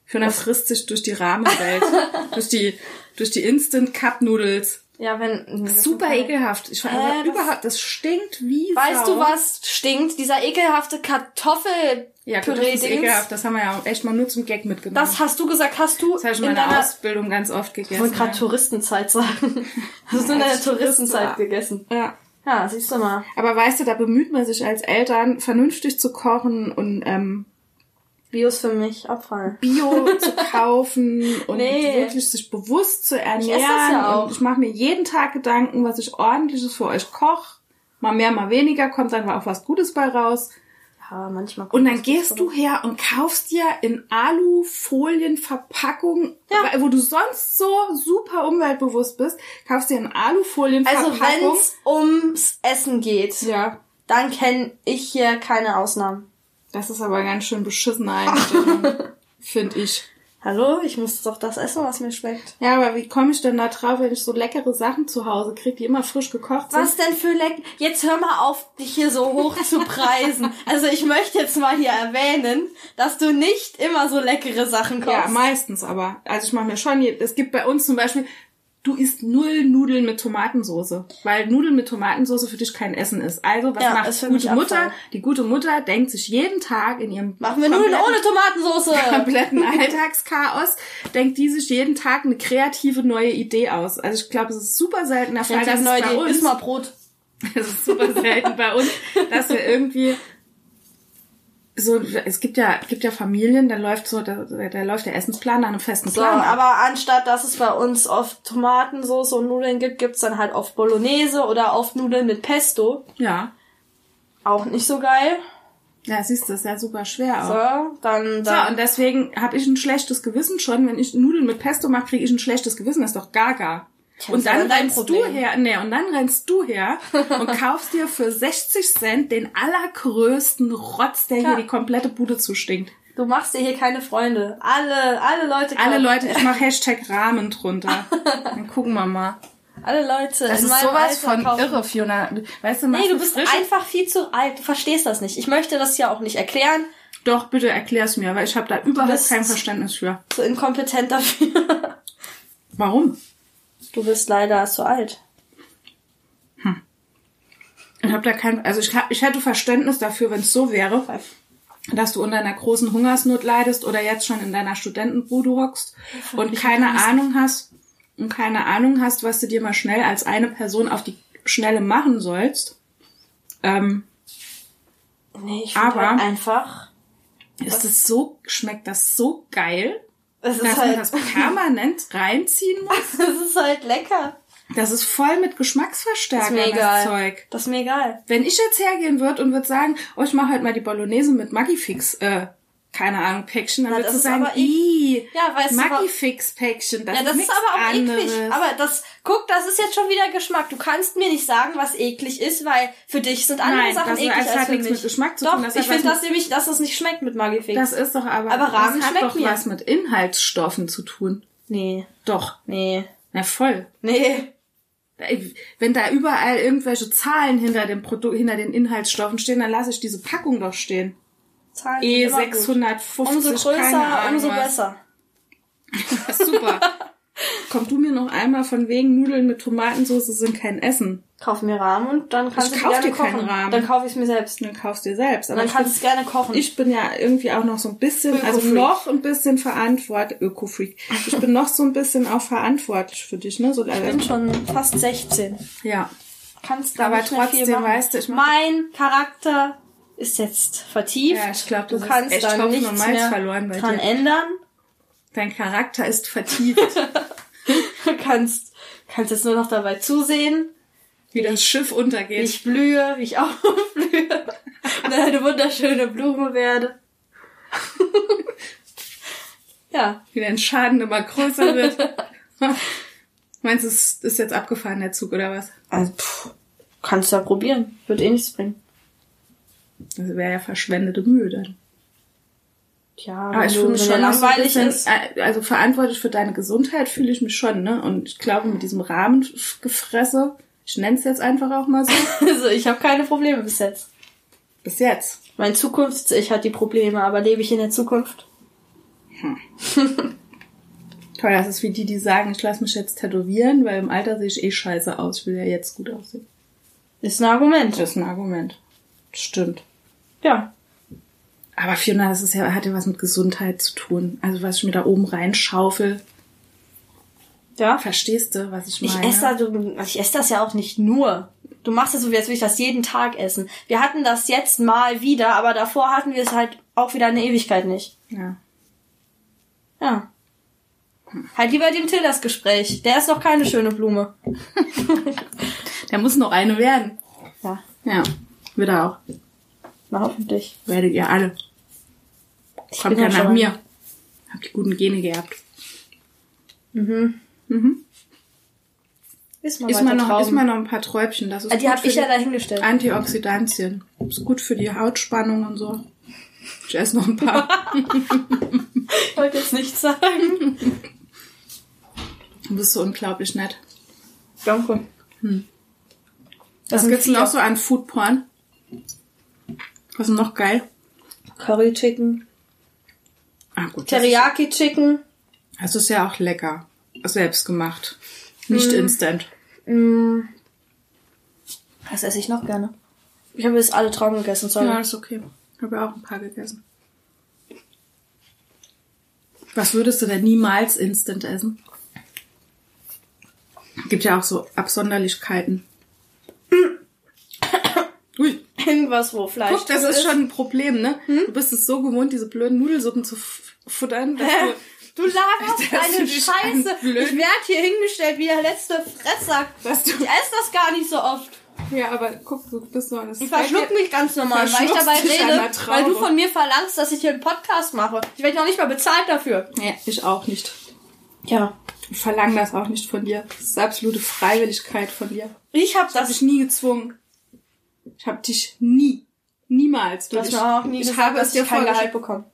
Fiona frisst sich durch die Rahmenwelt. durch die, durch die Instant Cup Noodles. Ja, wenn. Super ist- ekelhaft. Ich was- überhaupt, das stinkt wie Weißt Sau. du, was stinkt? Dieser ekelhafte Kartoffel. Ja, gut, das ist ekelhaft. Das haben wir ja echt mal nur zum Gag mitgenommen. Das hast du gesagt, hast du das habe ich in in meiner deiner Ausbildung ganz oft Ich gegessen. wollte gerade Touristenzeit sagen. Hast du in deiner Touristenzeit war. gegessen? ja. Ja, siehst du mal. Aber weißt du, da bemüht man sich als Eltern, vernünftig zu kochen und ähm, Bios für mich Abfall. Bio zu kaufen und Nee. wirklich sich bewusst zu ernähren. esse das ja auch. Und ich mache mir jeden Tag Gedanken, was ich ordentliches für euch koche. Mal mehr, mal weniger, kommt dann auch was Gutes bei raus. Ja, manchmal. Und dann gehst du her und kaufst dir in Alufolienverpackung, Ja. wo du sonst so super umweltbewusst bist, kaufst dir in Also Alufolienverpackung. wenn's ums Essen geht, ja, dann kenne ich hier keine Ausnahmen. Das ist aber ganz schön beschissene Einstellung, finde ich. Hallo, ich muss doch das essen, was mir schmeckt. Ja, aber wie komme ich denn da drauf, wenn ich so leckere Sachen zu Hause kriege, die immer frisch gekocht sind? Was denn für leck... Jetzt hör mal auf, dich hier so hoch zu preisen. Also ich möchte jetzt mal hier erwähnen, dass du nicht immer so leckere Sachen kochst. Ja, meistens aber. Also ich mache mir schon, es gibt bei uns zum Beispiel, du isst null Nudeln mit Tomatensoße, weil Nudeln mit Tomatensoße für dich kein Essen ist. Also was Ja, macht ist für die gute Mutter? Abfall. Die gute Mutter denkt sich jeden Tag in ihrem Machen wir Nudeln ohne Tomatensoße. kompletten Alltagschaos, denkt die sich jeden Tag eine kreative neue Idee aus. Also ich glaube, es ist super selten der Fall, dass neue bei Idee. uns, Iss mal Brot. es ist super selten bei uns, dass wir irgendwie so, es gibt ja, gibt ja Familien, da läuft so, da, da läuft der Essensplan nach einem festen So, Plan. ab. aber anstatt dass es bei uns oft Tomatensoße und Nudeln gibt, gibt's dann halt oft Bolognese oder oft Nudeln mit Pesto. Ja. Auch nicht so geil. Ja, siehst du, ist ja super schwer auch. So, dann, So, dann und deswegen habe ich ein schlechtes Gewissen schon. Wenn ich Nudeln mit Pesto mache, kriege ich ein schlechtes Gewissen. Das ist doch gaga. Und dann rennst du her, nee, und dann rennst du her und kaufst dir für 60 Cent den allergrößten Rotz, der Ja. hier die komplette Bude zustinkt. du machst dir hier keine Freunde. Alle, alle Leute Alle Leute, ich mache Hashtag Rahmen drunter. Dann gucken wir mal. alle Leute Das ist sowas Alter von kaufen. irre, Fiona. Weißt du, Nee, du bist einfach viel zu alt. Du verstehst das nicht. Ich möchte das ja auch nicht erklären. Doch, bitte erklär's mir, weil ich habe da überhaupt kein Verständnis für. So inkompetent dafür. Warum? Du bist leider zu alt. Ich habe da kein, also ich, hab, ich hätte Verständnis dafür, wenn es so wäre, dass du unter einer großen Hungersnot leidest oder jetzt schon in deiner Studentenbude hockst und keine Ahnung hast und keine Ahnung hast, was du dir mal schnell als eine Person auf die Schnelle machen sollst. Ähm, Nee, ich Aber- halt einfach. ist es so, schmeckt das so geil, Es dass man halt, das permanent reinziehen muss? es ist halt lecker. Das ist voll mit Geschmacksverstärkern, Das ist mir das. Zeug. Das ist mir egal. Wenn ich jetzt hergehen würde und würde sagen, oh, ich mache heute mal die Bolognese mit Magifix, äh, keine Ahnung, Päckchen, dann Na, würdest du das ist sagen, aber ii, Ja, weißt du, wa- Magifix-Päckchen, das ja, ist das ist nichts aber auch anderes. eklig. Aber das, guck, das ist jetzt schon wieder Geschmack. Du kannst mir nicht sagen, was eklig ist, weil für dich sind andere Nein, Sachen das eklig hat als für nichts mich. mit Geschmack zu Doch, tun, das ich hat finde das nämlich, dass es nicht schmeckt mit Magifix. das ist doch aber, Aber Rahmen das hat doch mir. was mit Inhaltsstoffen zu tun. nee, Doch, nee, na voll. nee. Wenn da überall irgendwelche Zahlen hinter dem Produkt, hinter den Inhaltsstoffen stehen, dann lasse ich diese Packung doch stehen. Zahlen sind E immer gut. 650, Umso größer, Ahnung umso besser. Super. Komm du mir noch einmal von wegen Nudeln mit Tomatensauce sind kein Essen. Kauf mir Rahmen und dann kannst Ich du kauf gerne dir keinen kochen. Rahmen. Dann kaufe ich es mir selbst. Dann kaufst dir selbst. Aber dann kannst du es gerne kochen. ich bin ja irgendwie auch noch so ein bisschen, also noch ein bisschen verantwortlich, Öko-Freak. Ich bin noch so ein bisschen auch verantwortlich für dich, ne? So, Ich bin schon fast 16. ja. Kannst Aber nicht mehr trotzdem, weißt du, ich mein Charakter ist jetzt vertieft. Ja, ich glaub, du kannst echt da Hopfen nichts und mehr verloren bei dran dir. ändern. Dein Charakter ist vertieft, Du kannst, kannst jetzt nur noch dabei zusehen, wie das Schiff wie untergeht. ich blühe, wie ich aufblühe und dann eine wunderschöne Blume werde. ja, wie dein Schaden immer größer wird. Meinst du, es ist jetzt abgefahren, der Zug, oder was? also pff, kannst ja probieren. Wird eh nichts bringen. Das wäre ja verschwendete Mühe dann. Ja, Aber wenn ich fühle mich schon langweilig bisschen, ist. also verantwortlich für deine Gesundheit fühle ich mich schon, ne? Und ich glaube, mit diesem Rahmengefresse, ich nenne es jetzt einfach auch mal so, Also ich habe keine Probleme bis jetzt. bis jetzt. Mein Zukunfts-Ich hat die Probleme, aber lebe ich in der Zukunft? Toll, das ist wie die, die sagen, ich lasse mich jetzt tätowieren, weil im Alter sehe ich eh scheiße aus, ich will ja jetzt gut aussehen. Ist ein Argument. Das ist ein Argument. Das stimmt. Ja. Aber Fiona, das ist ja, hat ja was mit Gesundheit zu tun. Also was ich mir da oben reinschaufel, Ja. verstehst du, was ich Ich meine? esse, da, du, ich esse das ja auch nicht nur. Du machst es so, wie als würde ich das jeden Tag essen. Wir hatten das jetzt mal wieder, aber davor hatten wir es halt auch wieder eine Ewigkeit nicht. ja. Ja. Halt lieber dem Till das Gespräch. Der ist noch keine schöne Blume. Der muss noch eine werden. Ja, Ja, wird er auch. na hoffentlich. Werdet ihr alle. Ich Kommt ja nach mir. Habt die guten Gene gehabt. Mhm. Mhm. Ist mal Ist mal, noch, ist mal noch ein paar Träubchen. Das ist Ah, die hab ich ja dahingestellt. Antioxidantien. Ist gut für die Hautspannung und so. Ich esse noch ein paar. Ich wollte jetzt nichts sagen. Du bist so unglaublich nett. Danke. Was sind gibt's noch so an Foodporn? Was ist noch geil? Curry Chicken. Ah, gut. das Teriyaki Chicken. Das ist ja auch lecker. Selbst gemacht. Nicht instant. Mm. Was esse ich noch gerne? Ich habe jetzt alle Trauben gegessen, sorry. Ja, ist okay. Ich habe ja auch ein paar gegessen. Was würdest du denn niemals instant essen? Gibt ja auch so Absonderlichkeiten. Irgendwas, wo Fleisch guck, das drin ist schon ein Problem, ne? Du bist es so gewohnt, diese blöden Nudelsuppen zu futtern, dass du Du laberst Dass eine Scheiße. Ich werd hier hingestellt wie der letzte Fresssack. Dass du- ich esse das gar nicht so oft. Ja, aber guck, du bist so Ich verschluck mich ganz normal, weil ich dabei rede, weil du von mir verlangst, dass ich hier einen Podcast mache. Ich werde noch nicht mal bezahlt dafür. Ja, ich auch nicht. Ja. Ich verlange das auch nicht von dir. Das ist absolute Freiwilligkeit von dir. Ich habe Das das. ich nie gezwungen. Ich habe dich nie, niemals. Du hast ich, mir auch nie ich gesagt, habe es dir kein. Gehalt bekomme.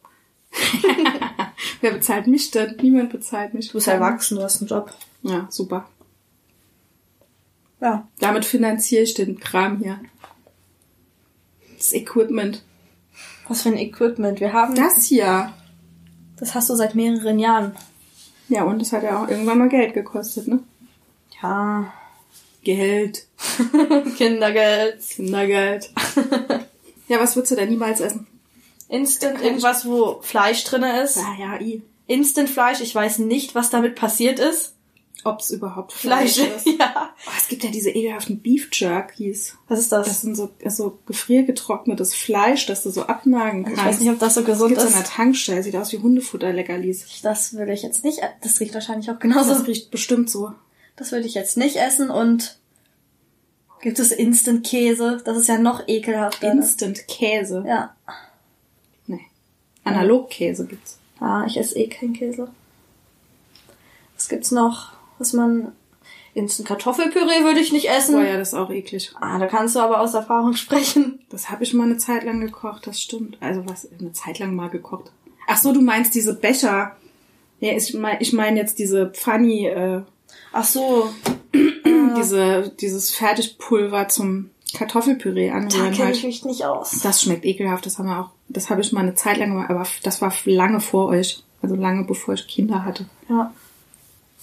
Wer bezahlt mich denn? Niemand bezahlt mich. Du bist erwachsen, du hast einen Job. Ja, super. Ja. Damit finanziere ich den Kram hier. Das Equipment. Was für ein Equipment. Wir haben. Das hier. Das hast du seit mehreren Jahren. Ja, und es hat ja auch irgendwann mal Geld gekostet, ne? Ja. Geld. Kindergeld. Kindergeld. ja, was würdest du denn niemals essen? Instant irgendwas, wo Fleisch drinne ist. Ja, ja, i. Instant Fleisch. Ich weiß nicht, was damit passiert ist. Ob es überhaupt Fleisch, Fleisch. ist. ja. Oh, es gibt ja diese ekelhaften Beef Jerkies. Was ist das? Das sind so, so gefriergetrocknetes Fleisch, das du so abnagen kannst. ich weiß nicht, ob das so gesund das gibt's an ist. der Tankstelle. Sieht aus wie Hundefutter, Leckerlis. Das würde ich jetzt nicht. Das riecht wahrscheinlich auch genauso. Das riecht bestimmt so. Das würde ich jetzt nicht essen und gibt es Instant Käse? Das ist ja noch ekelhafter. ne? Instant Käse. Ja. Nee. Analogkäse gibt's. Ah, ich esse eh keinen Käse. Was gibt's noch? Was man Instant Kartoffelpüree würde ich nicht essen. Boah, ja, das ist auch eklig. Ah, da kannst du aber aus Erfahrung sprechen. Das habe ich mal eine Zeit lang gekocht, das stimmt. Also was, eine Zeit lang mal gekocht. Ach so, du meinst diese Becher. Ja, ich meine ich mein jetzt diese Funny, äh, Ach so. diese, dieses Fertigpulver zum Kartoffelpüree Da anrühren kenne ich halt. mich nicht aus. Das schmeckt ekelhaft, das haben wir auch, das habe ich mal eine Zeit lang gemacht, aber das war lange vor euch. Also lange bevor ich Kinder hatte. Ja,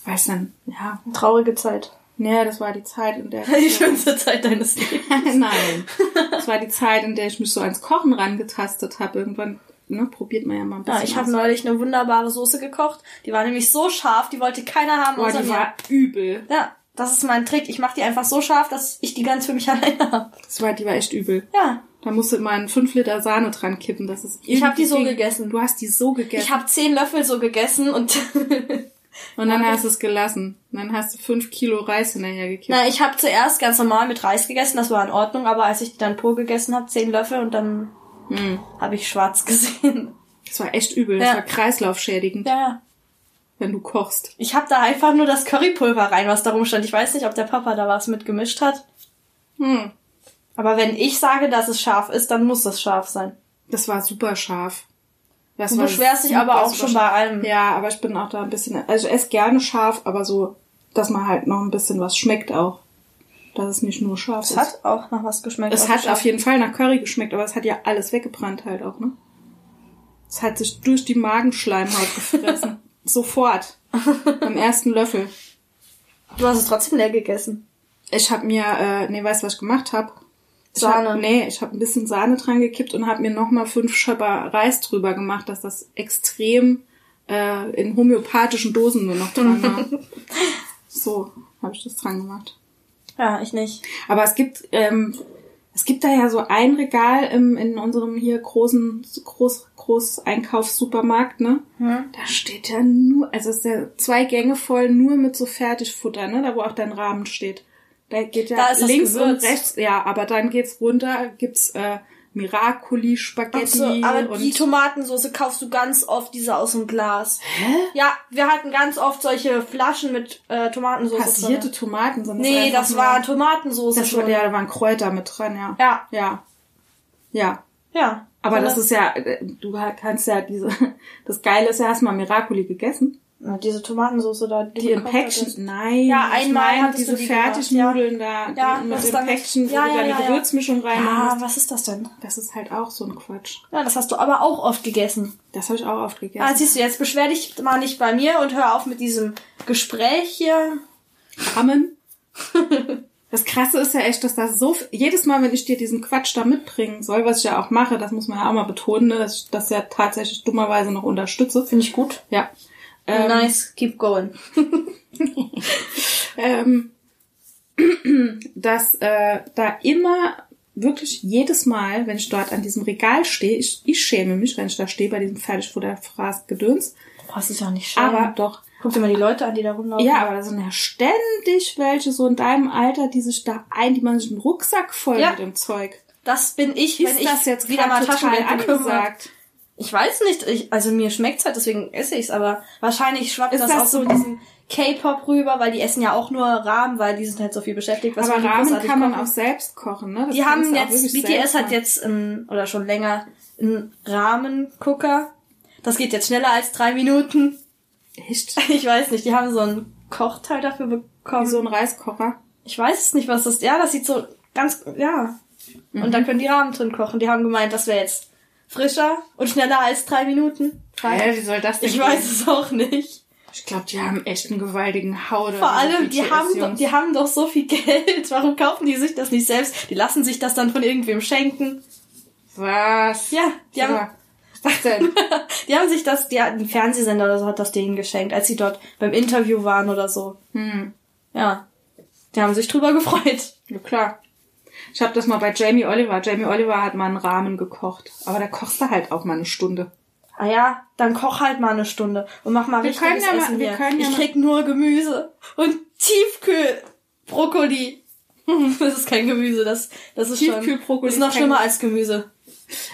Weiß dann, ja. traurige Zeit. Nee, das war die Zeit, in der Die schönste Zeit deines Lebens. Nein. Das war die Zeit, in der ich mich so ans Kochen rangetastet habe. Irgendwann, ne, probiert man ja mal ein bisschen. Ja, ich habe neulich eine wunderbare Soße gekocht. Die war nämlich so scharf, die wollte keiner haben Boah, die mir. war übel. Ja, das ist mein Trick. Ich mache die einfach so scharf, dass ich die ganz für mich alleine habe. Das war, die war echt übel. Ja, Da musst du immer einen 5 Liter Sahne dran kippen. Das ist Ich hab die so gegessen. Du hast die so gegessen. ich habe zehn Löffel so gegessen und und dann hast du es gelassen. Und dann hast du 5 Kilo Reis hinterher gekippt. na, ich habe zuerst ganz normal mit Reis gegessen, das war in Ordnung, aber als ich die dann pur gegessen habe, zehn Löffel und dann Hm. habe ich schwarz gesehen. Das war echt übel. Das Ja. war kreislaufschädigend, Ja, wenn du kochst. Ich habe da einfach nur das Currypulver rein, was da rumstand. Ich weiß nicht, ob der Papa da was mit gemischt hat. Hm. Aber wenn ich sage, dass es scharf ist, dann muss es scharf sein. Das war super scharf. Das Du beschwerst dich aber auch schon bei allem. Ja, aber ich bin auch da ein bisschen, also ich esse gerne scharf, aber so, dass man halt noch ein bisschen was schmeckt auch. Dass es nicht nur scharf Es ist. hat auch nach was geschmeckt. es hat auf jeden Fall nach Curry geschmeckt, aber es hat ja alles weggebrannt halt auch, ne? Es hat sich durch die Magenschleimhaut gefressen. Sofort. Beim ersten Löffel. Du hast es trotzdem leer gegessen. Ich habe mir, äh, nee, weißt du, was ich gemacht habe? Sahne. Hab, nee, ich habe ein bisschen Sahne dran gekippt und habe mir nochmal fünf Schöpper Reis drüber gemacht, dass das extrem äh, in homöopathischen Dosen nur noch dran war. so habe ich das dran gemacht. Ja, ich nicht. Aber es gibt, ähm, es gibt da ja so ein Regal im, in unserem hier großen, groß, groß Einkaufssupermarkt, ne? Hm? Da steht ja nur, also es ist ja zwei Gänge voll nur mit so Fertigfutter, ne? Da wo auch dein Rahmen steht. Da geht ja Da links und rechts, ja, aber dann geht's runter, gibt's äh, Miracoli, Ach Spaghetti so, aber und die Tomatensoße kaufst du ganz oft, diese aus dem Glas. Hä? Ja, wir hatten ganz oft solche Flaschen mit äh, Tomatensoße passierte drin. Tomaten sind Nee, das war Tomatensoße das war, ja, da waren Kräuter mit dran, ja. Ja, Ja. Ja. ja. Aber So das ist ja, äh, du kannst ja diese, das Geile ist ja, hast mal Miracoli gegessen? Na, diese Tomatensoße da, die, Die du hattest. nein. Ja, ich einmal meine du diese die Fertignudeln da, Ja, die das mit Päckchen, wo ja, du ja, ja, die ja. Gewürzmischung Ja, reinmachst. was ist das denn? Das ist halt auch so ein Quatsch. Ja, das hast du aber auch oft gegessen. Das habe ich auch oft gegessen. Ah, siehst du, jetzt beschwer dich mal nicht bei mir und hör auf mit diesem Gespräch hier. Rahmen. Das Krasse ist ja echt, dass das so, jedes Mal, wenn ich dir diesen Quatsch da mitbringen soll, was ich ja auch mache, das muss man ja auch mal betonen, ne, dass ich das ja tatsächlich dummerweise noch unterstütze. Finde ich gut. Ja. Ähm, nice, keep going. ähm, dass äh, da immer wirklich jedes Mal, wenn ich dort an diesem Regal stehe, ich, ich schäme mich, wenn ich da stehe bei diesem Fertigfutterfraß-Gedöns, das ist ja nicht schön. aber doch, Guck dir mal die Leute an, die da rumlaufen. ja, aber da sind ja ständig welche so in deinem Alter, die sich da ein, die man sich einen Rucksack voll Ja. mit dem Zeug. Das bin ich, Ist wenn ich das jetzt wieder mal total Taschengeld angesagt? Ich weiß nicht, ich, also mir schmeckt's halt, deswegen esse ich's, aber wahrscheinlich schwappt das, das auch so mit diesem K-Pop rüber, weil die essen ja auch nur Rahmen, weil die sind halt so viel beschäftigt. Was Aber großartig kann man kochen? auch selbst kochen, ne? Das Die haben jetzt, BTS hat jetzt ähm, oder schon länger einen Rahmengucker. Das geht jetzt schneller als drei Minuten. Echt? Ich weiß nicht, die haben so einen Kochteil dafür Wie bekommen. so ein Reiskocher. Ich weiß es nicht, was das ist. Ja, das sieht so ganz, ja. Mhm. Und da können die Rahmen drin kochen. Die haben gemeint, das wäre jetzt frischer und schneller als drei Minuten. Hä, wie soll das denn Ich gehen? weiß es auch nicht. Ich glaube, die haben echt einen gewaltigen Haude. Vor allem, die haben, doch, die haben doch so viel Geld. Warum kaufen die sich das nicht selbst? Die lassen sich das dann von irgendwem schenken. Was? Ja, die haben, Ja. Was ist das denn? die haben sich das, die, ein Fernsehsender oder so hat das denen geschenkt, als sie dort beim Interview waren oder so. hm. Ja. Die haben sich drüber gefreut. Ja, klar. Ich habe das mal bei Jamie Oliver. Jamie Oliver hat mal einen Rahmen gekocht. Aber da kochst du halt auch mal eine Stunde. Ah ja, dann koch halt mal eine Stunde und mach mal Wir richtiges können ja mal- Essen wir hier. können ja ich mal- krieg nur Gemüse und Tiefkühl Brokkoli. Das ist kein Gemüse, das, das ist schon, Tiefkühlbrokkoli das ist noch schlimmer als Gemüse.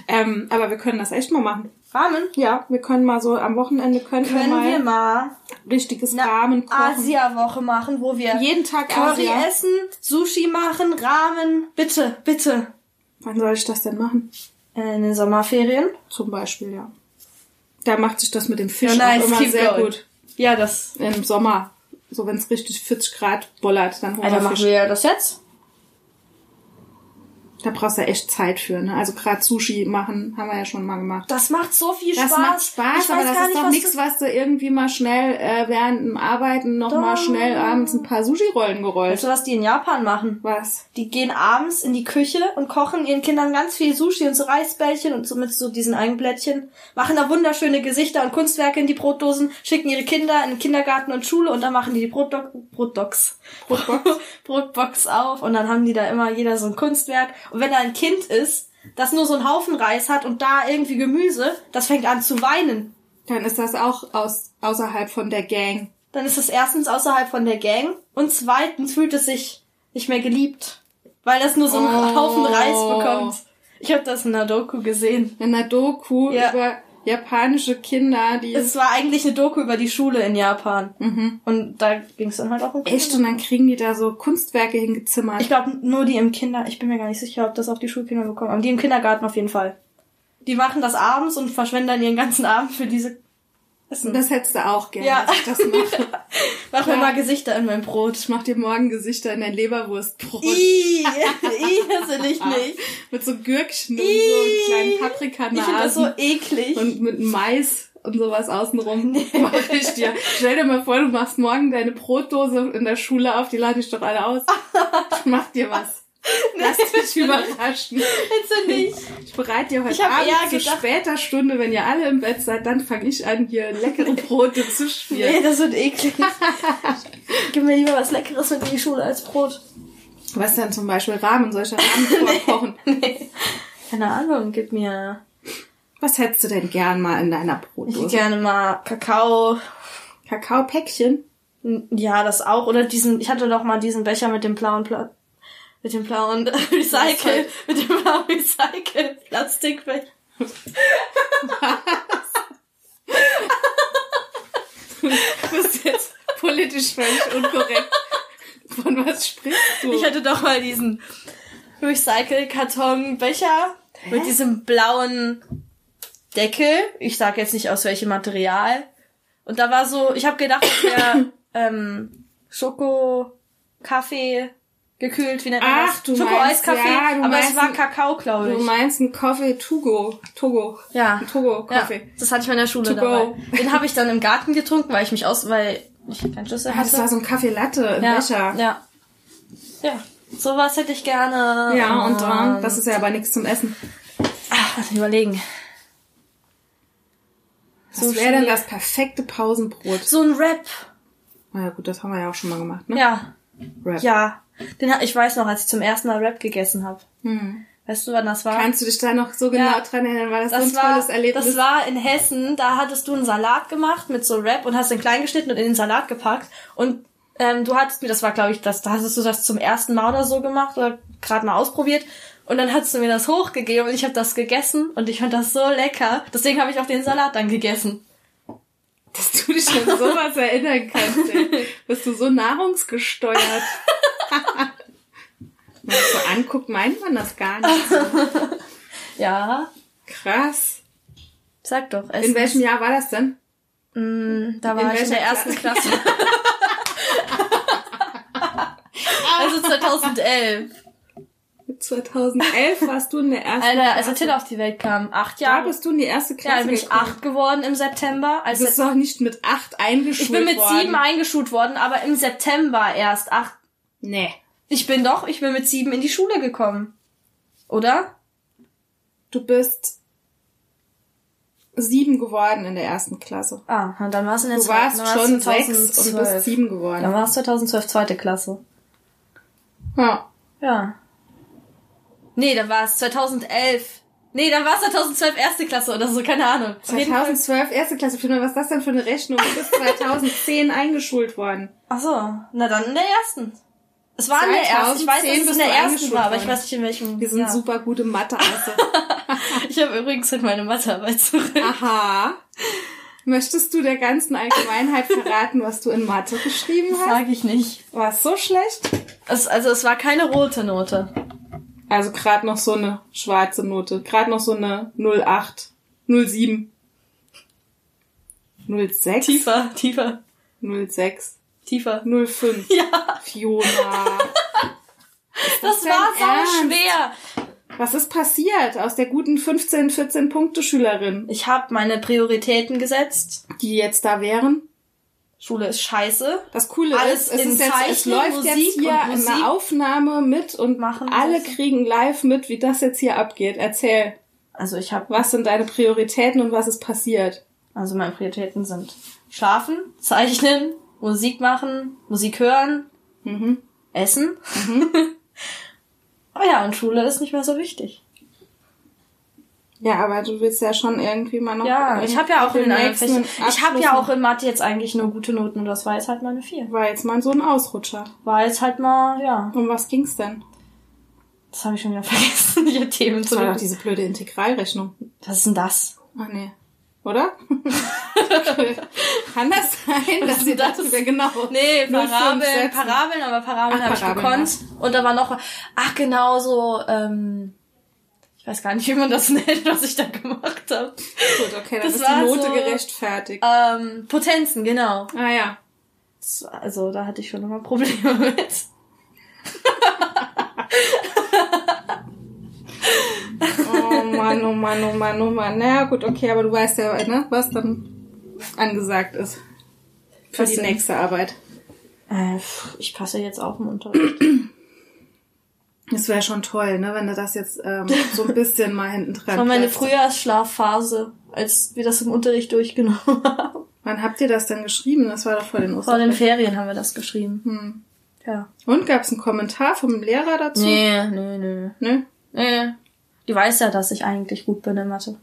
Ähm, aber wir können das echt mal machen. Ramen? Ja, wir können mal so am Wochenende können, Können wir mal, wir mal richtiges eine Rahmen kochen. Asia-Woche machen, wo wir Jeden Tag Curry Asia. essen, Sushi machen, Ramen. Bitte, bitte. Wann soll ich das denn machen? Äh, In den Sommerferien. Zum Beispiel, ja. Da macht sich das mit dem Fisch Ja, nice, auch immer sehr going. gut. Ja, das. Im Sommer. So wenn es richtig 40 Grad bollert, dann holen Alter, wir machen Fisch. wir das jetzt? Da brauchst du ja echt Zeit für, ne? Also gerade Sushi machen, haben wir ja schon mal gemacht. Das macht so viel Das Spaß. macht Spaß, ich aber weiß das gar ist nicht, doch was nichts, was du irgendwie mal schnell äh, während dem Arbeiten noch mal Doch. schnell abends ein paar Sushi-Rollen gerollt. Weißt du, was die in Japan machen? Was? Die gehen abends in die Küche und kochen ihren Kindern ganz viel Sushi und so Reisbällchen und so mit so diesen Eigenblättchen, machen da wunderschöne Gesichter und Kunstwerke in die Brotdosen, schicken ihre Kinder in den Kindergarten und Schule und dann machen die die Brotdo Brotdocs. Brotbox? Brotbox auf und dann haben die da immer jeder so ein Kunstwerk. Und wenn da ein Kind ist, das nur so einen Haufen Reis hat und da irgendwie Gemüse, das fängt an zu weinen. Dann ist das auch aus, außerhalb von der Gang. Dann ist es erstens außerhalb von der Gang und zweitens fühlt es sich nicht mehr geliebt, weil das nur so einen Oh. Haufen Reis bekommt. Ich habe das in einer Doku gesehen. In einer Doku Ja. über japanische Kinder, die Es war eigentlich eine Doku über die Schule in Japan. Und da ging es dann halt auch um Kinder. echt und dann kriegen die da so Kunstwerke hingezimmert. Ich glaube nur die im Kinder, ich bin mir gar nicht sicher, ob das auch die Schulkinder bekommen, aber die im Kindergarten auf jeden Fall. Die machen das abends und verschwenden dann ihren ganzen Abend für diese Essen. das hättest du auch gerne, Ja. dass ich das mache. Mach mir mal Gesichter in mein Brot. Ich mach dir morgen Gesichter in dein Leberwurstbrot. Ih, ih, das will ich nicht. Mit so Gürkchen und so kleinen Ich finde das Paprikanasen. so eklig. und mit Mais und sowas außenrum mache ich dir. Stell dir mal vor, du machst morgen deine Brotdose in der Schule auf, die lade ich doch alle aus. Ich mach dir was. Lass dich überraschen. Jetzt du nicht. Ich bereite dir heute Ich Abend zu gedacht- später Stunde, wenn ihr alle im Bett seid, dann fange ich an, hier leckere Brote zu Nee, schmieren. das wird eklig. Gib mir lieber was Leckeres mit in die Schule als Brot. Was denn zum Beispiel Rahmen? Soll ich Rahmen vorkochen? Nee. Keine Ahnung, gib mir Was hättest du denn gern mal in deiner ich Brotdose? gerne mal Kakao. Kakaopäckchen? Ja, das auch. Oder diesen, ich hatte doch mal diesen Becher mit dem blauen Pla mit dem blauen Recycle, mit dem blauen Recycle Plastikbecher. Du bist jetzt politisch völlig unkorrekt. Von was sprichst du? Ich hatte doch mal diesen Recycle-Karton-Becher mit diesem blauen Deckel. Ich sag jetzt nicht aus welchem Material. Und da war so, ich habe gedacht, wäre ähm, Schoko-Kaffee gekühlt, wie nennt man Ach, das? du Schoko-Eiskaffee, meinst- ja, du aber es meinst war ein- Kakao, glaube Du ich. meinst einen Coffee Togo. Togo. Ja. Ein Togo Ja, Coffee. das hatte ich mal in der Schule To dabei. go. Den habe ich dann im Garten getrunken, weil ich mich aus, weil ich keinen Schlüssel Ah, hatte. das war so ein Kaffee Latte im ja, Becher. ja. Ja. Sowas hätte ich gerne. Ja, und Ähm, das ist ja aber nichts zum Essen. Ach, lass mich überlegen. Was so wäre denn das perfekte Pausenbrot? So ein Rap. Na ja, gut, das haben wir ja auch schon mal gemacht, ne? Ja. Rap. Ja. Den ich weiß noch, als ich zum ersten Mal Rap gegessen habe. Hm. Weißt du, wann das war? Kannst du dich da noch so genau Ja. dran erinnern? War das, das so ein war, tolles Erlebnis? das war in Hessen, da hattest du einen Salat gemacht mit so Rap und hast den klein geschnitten und in den Salat gepackt. Und ähm, du hattest mir, das war glaube ich, das, da hattest du das zum ersten Mal oder so gemacht oder gerade mal ausprobiert. Und dann hast du mir das hochgegeben und ich habe das gegessen und ich fand das so lecker. Deswegen habe ich auch den Salat dann gegessen. Dass du dich an sowas erinnern kannst, ey. Bist du so nahrungsgesteuert. Wenn man das so anguckt, meint man das gar nicht. So. Ja, Krass. sag doch. In Essen. welchem Jahr war das denn? Mm, Da In war ich in der ersten Klasse? Also 2011. 2011 warst du in der ersten Alter, als. Attila auf die Welt kam. Acht Da Jahre. bist du in die erste ja, Klasse dann bin ich acht geworden im September. Als Du bist doch nicht mit acht eingeschult ich bin mit worden. sieben eingeschult worden, aber im September erst. Acht. Nee. Ich bin doch, ich bin mit sieben in die Schule gekommen. Oder? Du bist sieben geworden in der ersten Klasse. Ah, und dann war es in der Du warst war's schon sechs und 2012. bist sieben geworden. Dann war es 2012 zweite Klasse. Ja. Ja. Nee, dann war es 2011. Nee, dann war es 2012 erste Klasse oder so, keine Ahnung. Auf jeden Fall- 2012 erste Klasse. Was ist das denn für eine Rechnung? Du bist 2010 eingeschult worden. Ach so, na dann in der ersten. Es war in der ersten. Ich weiß, dass 2010 es in der ersten war, aber ich weiß nicht in welchem. Wir sind Jahr. super gute mathe also. Ich habe übrigens heute meine Mathearbeit zurück. Aha. Möchtest du der ganzen Allgemeinheit verraten, was du in Mathe geschrieben hast? sage ich nicht. War es so schlecht? Es, also es war keine rote Note. Also gerade noch so eine schwarze Note. Gerade noch so eine 08, 07. 06? Tiefer, tiefer, 06, tiefer. 05. Ja, Fiona. das dein war sau Ernst? schwer. Was ist passiert aus der guten 15, 14 Punkte Schülerin, Ich habe meine Prioritäten gesetzt. die jetzt da wären? Schule ist scheiße. Das Coole Alles ist, es, ist jetzt, es Zeichnen, läuft Musik jetzt hier eine Aufnahme mit und machen alle das. kriegen live mit, wie das jetzt hier abgeht. Erzähl, Also ich habe, was sind deine Prioritäten und was ist passiert? also meine Prioritäten sind Schlafen, Zeichnen, Musik machen, Musik hören, Mhm. Essen. oh ja, und Schule ist nicht mehr so wichtig. Ja, aber du willst ja schon irgendwie mal noch. Ja, ich habe ja auch in allen Fächern, ich habe ja auch in Mathe jetzt eigentlich nur gute Noten und das war jetzt halt mal eine 4. War jetzt mal so ein Ausrutscher. War jetzt halt mal, ja, Um was ging's denn? das habe ich schon wieder vergessen, die Themen Das zu war doch diese blöde Integralrechnung. Was ist denn das? Ach nee. Oder? Kann das sein, dass ihr das? das genau... Nee, 05 Parabeln? Parabeln, aber Parabeln habe ich gekonnt. Und da war noch, ach genau so, ähm, ich weiß gar nicht, wie man das nennt, was ich da gemacht habe. Gut, okay, dann Das ist die war Note so- gerechtfertigt. Ähm, Potenzen, genau. Ah ja. Das, also da hatte ich schon immer Probleme mit. Oh Mann, oh Mann, oh Mann, oh Mann. Naja, gut, okay, aber du weißt ja, ne, was dann angesagt ist. Für Was die denn? nächste Arbeit. Äh, ich passe jetzt auf im Unterricht. Das wäre schon toll, ne, wenn du das jetzt ähm, so ein bisschen mal hinten dran Das war meine. Frühjahrsschlafphase, als wir das im Unterricht durchgenommen haben. Wann habt ihr das denn geschrieben? Das war doch vor den Vor den. Ferien haben wir das geschrieben. Hm. Ja. Und gab's einen Kommentar vom Lehrer dazu? Nee, nee, nee. Ne? Nee. Die weiß ja, dass ich eigentlich gut bin in Mathe.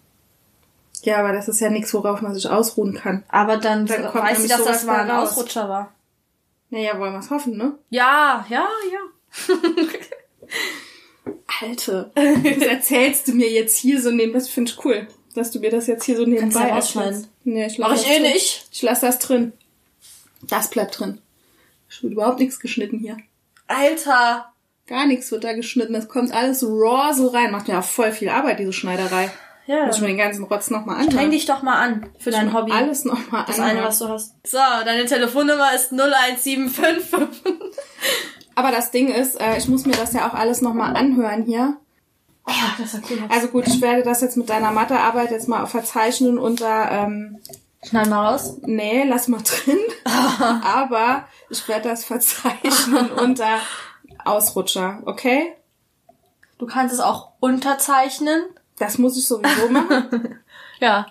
Ja, aber das ist ja nichts, worauf man sich ausruhen kann. Aber dann, Dann kommt weiß sie, dass das mal ein raus. Ausrutscher war. Naja, wollen wir's hoffen, ne? Ja, ja, ja. Alte, das erzählst du mir jetzt hier so neben, das finde ich cool, dass du mir das jetzt hier so nebenbei ja erzählst. rausschneiden. Nee, ich Mach lass ich eh drin. nicht. Ich lasse das drin. Das bleibt drin. Es wird überhaupt nichts geschnitten hier. Alter. Gar nichts wird da geschnitten. Das kommt alles raw so rein. Macht mir auch voll viel Arbeit, diese Schneiderei. Ja. Muss ich mir den ganzen Rotz nochmal Streng anhören. dich doch mal an für dein Hobby. Alles nochmal das eine, was du hast. So, deine Telefonnummer ist 01755. Aber das Ding ist, äh, ich muss mir das ja auch alles nochmal anhören hier. Ja, das ist cool. Also gut, ich werde das jetzt mit deiner Mathearbeit jetzt mal verzeichnen unter, ähm, Schneid mal raus. nee, lass mal drin. Aber ich werde das verzeichnen unter Ausrutscher, okay? Du kannst es auch unterzeichnen. Das muss ich sowieso machen. Ja.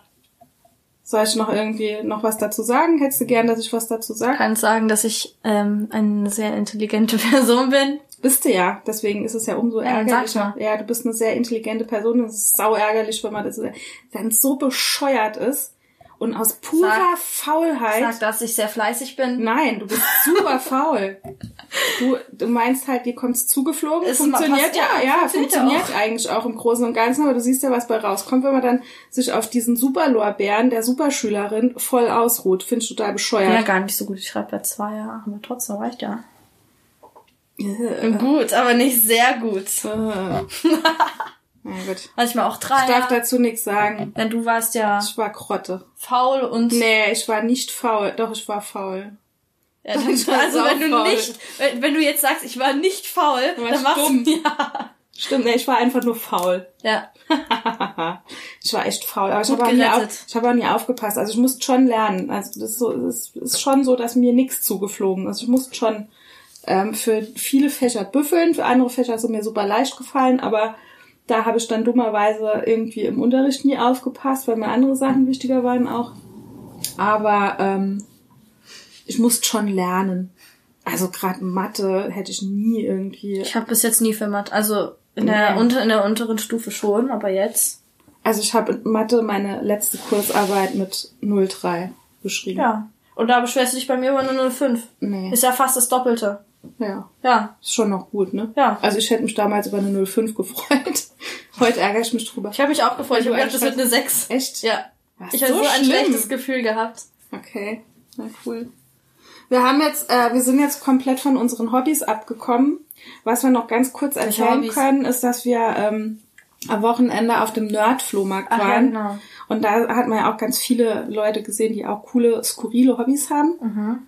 Soll ich noch irgendwie noch was dazu sagen? Hättest du gern, dass ich was dazu sage? Kannst sagen, dass ich ähm, eine sehr intelligente Person bin. Bist du ja. Deswegen ist es ja umso Ja, ärgerlicher. mal. Ja, du bist eine sehr intelligente Person. Es ist sau ärgerlich, wenn man das dann so bescheuert ist und aus purer Sag- Faulheit. Sag, dass ich sehr fleißig bin. Nein, du bist super faul. Du, du meinst halt, dir kommt's zugeflogen. Ist funktioniert ja, ja, ja, funktioniert ja funktioniert eigentlich auch im Großen und Ganzen, aber du siehst ja, was bei rauskommt, wenn man dann sich auf diesen Superlorbeeren der Superschülerin voll ausruht. Finde ich total Ja, bescheuert. gar nicht so gut. Ich schreibe ja zwei Jahre, aber trotzdem reicht ja. Äh, Gut, aber nicht sehr gut. äh. Na gut. Manchmal auch drei. Ich darf dazu nichts sagen. Denn du warst ja Ich war Krotte. faul und Nee, ich war nicht faul. Doch, ich war faul. Ja, dann, Ich war also wenn du saufaul. nicht, wenn, wenn du jetzt sagst, ich war nicht faul, Du dann machst dumm. du ja. Stimmt, nee, ich war einfach nur faul. Ja. ich war echt faul, aber ich habe auch, nie gerettet. auf- ich hab auch nie aufgepasst. Also ich musste schon lernen. Also das ist, so, das ist schon so, dass mir nichts zugeflogen ist. Ich musste schon ähm, für viele Fächer büffeln, für andere Fächer ist es mir super leicht gefallen, aber da habe ich dann dummerweise irgendwie im Unterricht nie aufgepasst, weil mir andere Sachen wichtiger waren auch. Aber ähm, ich musste schon lernen. Also gerade Mathe hätte ich nie irgendwie. Ich habe bis jetzt nie für Mathe, also in der, Nee. unter, in der unteren Stufe schon, aber jetzt. Also ich habe in Mathe meine letzte Kursarbeit mit 03 geschrieben. Ja. Und da beschwerst du dich bei mir über eine 05. Nee. Ist ja fast das Doppelte. Ja. Ja. Ist schon noch gut, ne? Ja. Also ich hätte mich damals über eine 05 gefreut. Heute ärgere ich mich drüber. Ich habe mich auch gefreut. Ich habe gedacht, das wird eine 6. Echt? Ja. Was, Ich habe so, ein schlimm? schlechtes Gefühl gehabt. Okay, na cool. Wir haben jetzt, äh, wir sind jetzt komplett von unseren Hobbys abgekommen. Was wir noch ganz kurz erzählen können, ist, dass wir ähm, am Wochenende auf dem Nerd-Flohmarkt Ach ja, waren. genau. Und da hat man ja auch ganz viele Leute gesehen, die auch coole, skurrile Hobbys haben. Mhm.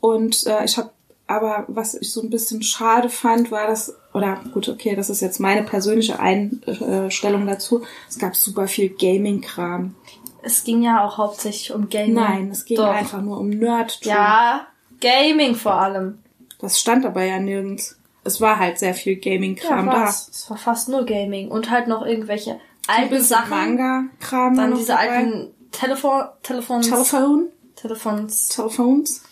Und äh, ich habe aber was ich so ein bisschen schade fand, war das, oder gut, okay, das ist jetzt meine persönliche Einstellung dazu. Es gab super viel Gaming-Kram. Es ging ja auch hauptsächlich um Gaming. Nein, es ging Doch. einfach nur um Nerd. Ja, Gaming vor allem. Das stand aber ja nirgends. Es war halt sehr viel Ja, Gaming-Kram da. war's. Es war fast nur Gaming und halt noch irgendwelche alten Sachen. Manga-Kram. Dann diese dabei. alten Telefon, Telefons, Telefon, Telefons Telefons.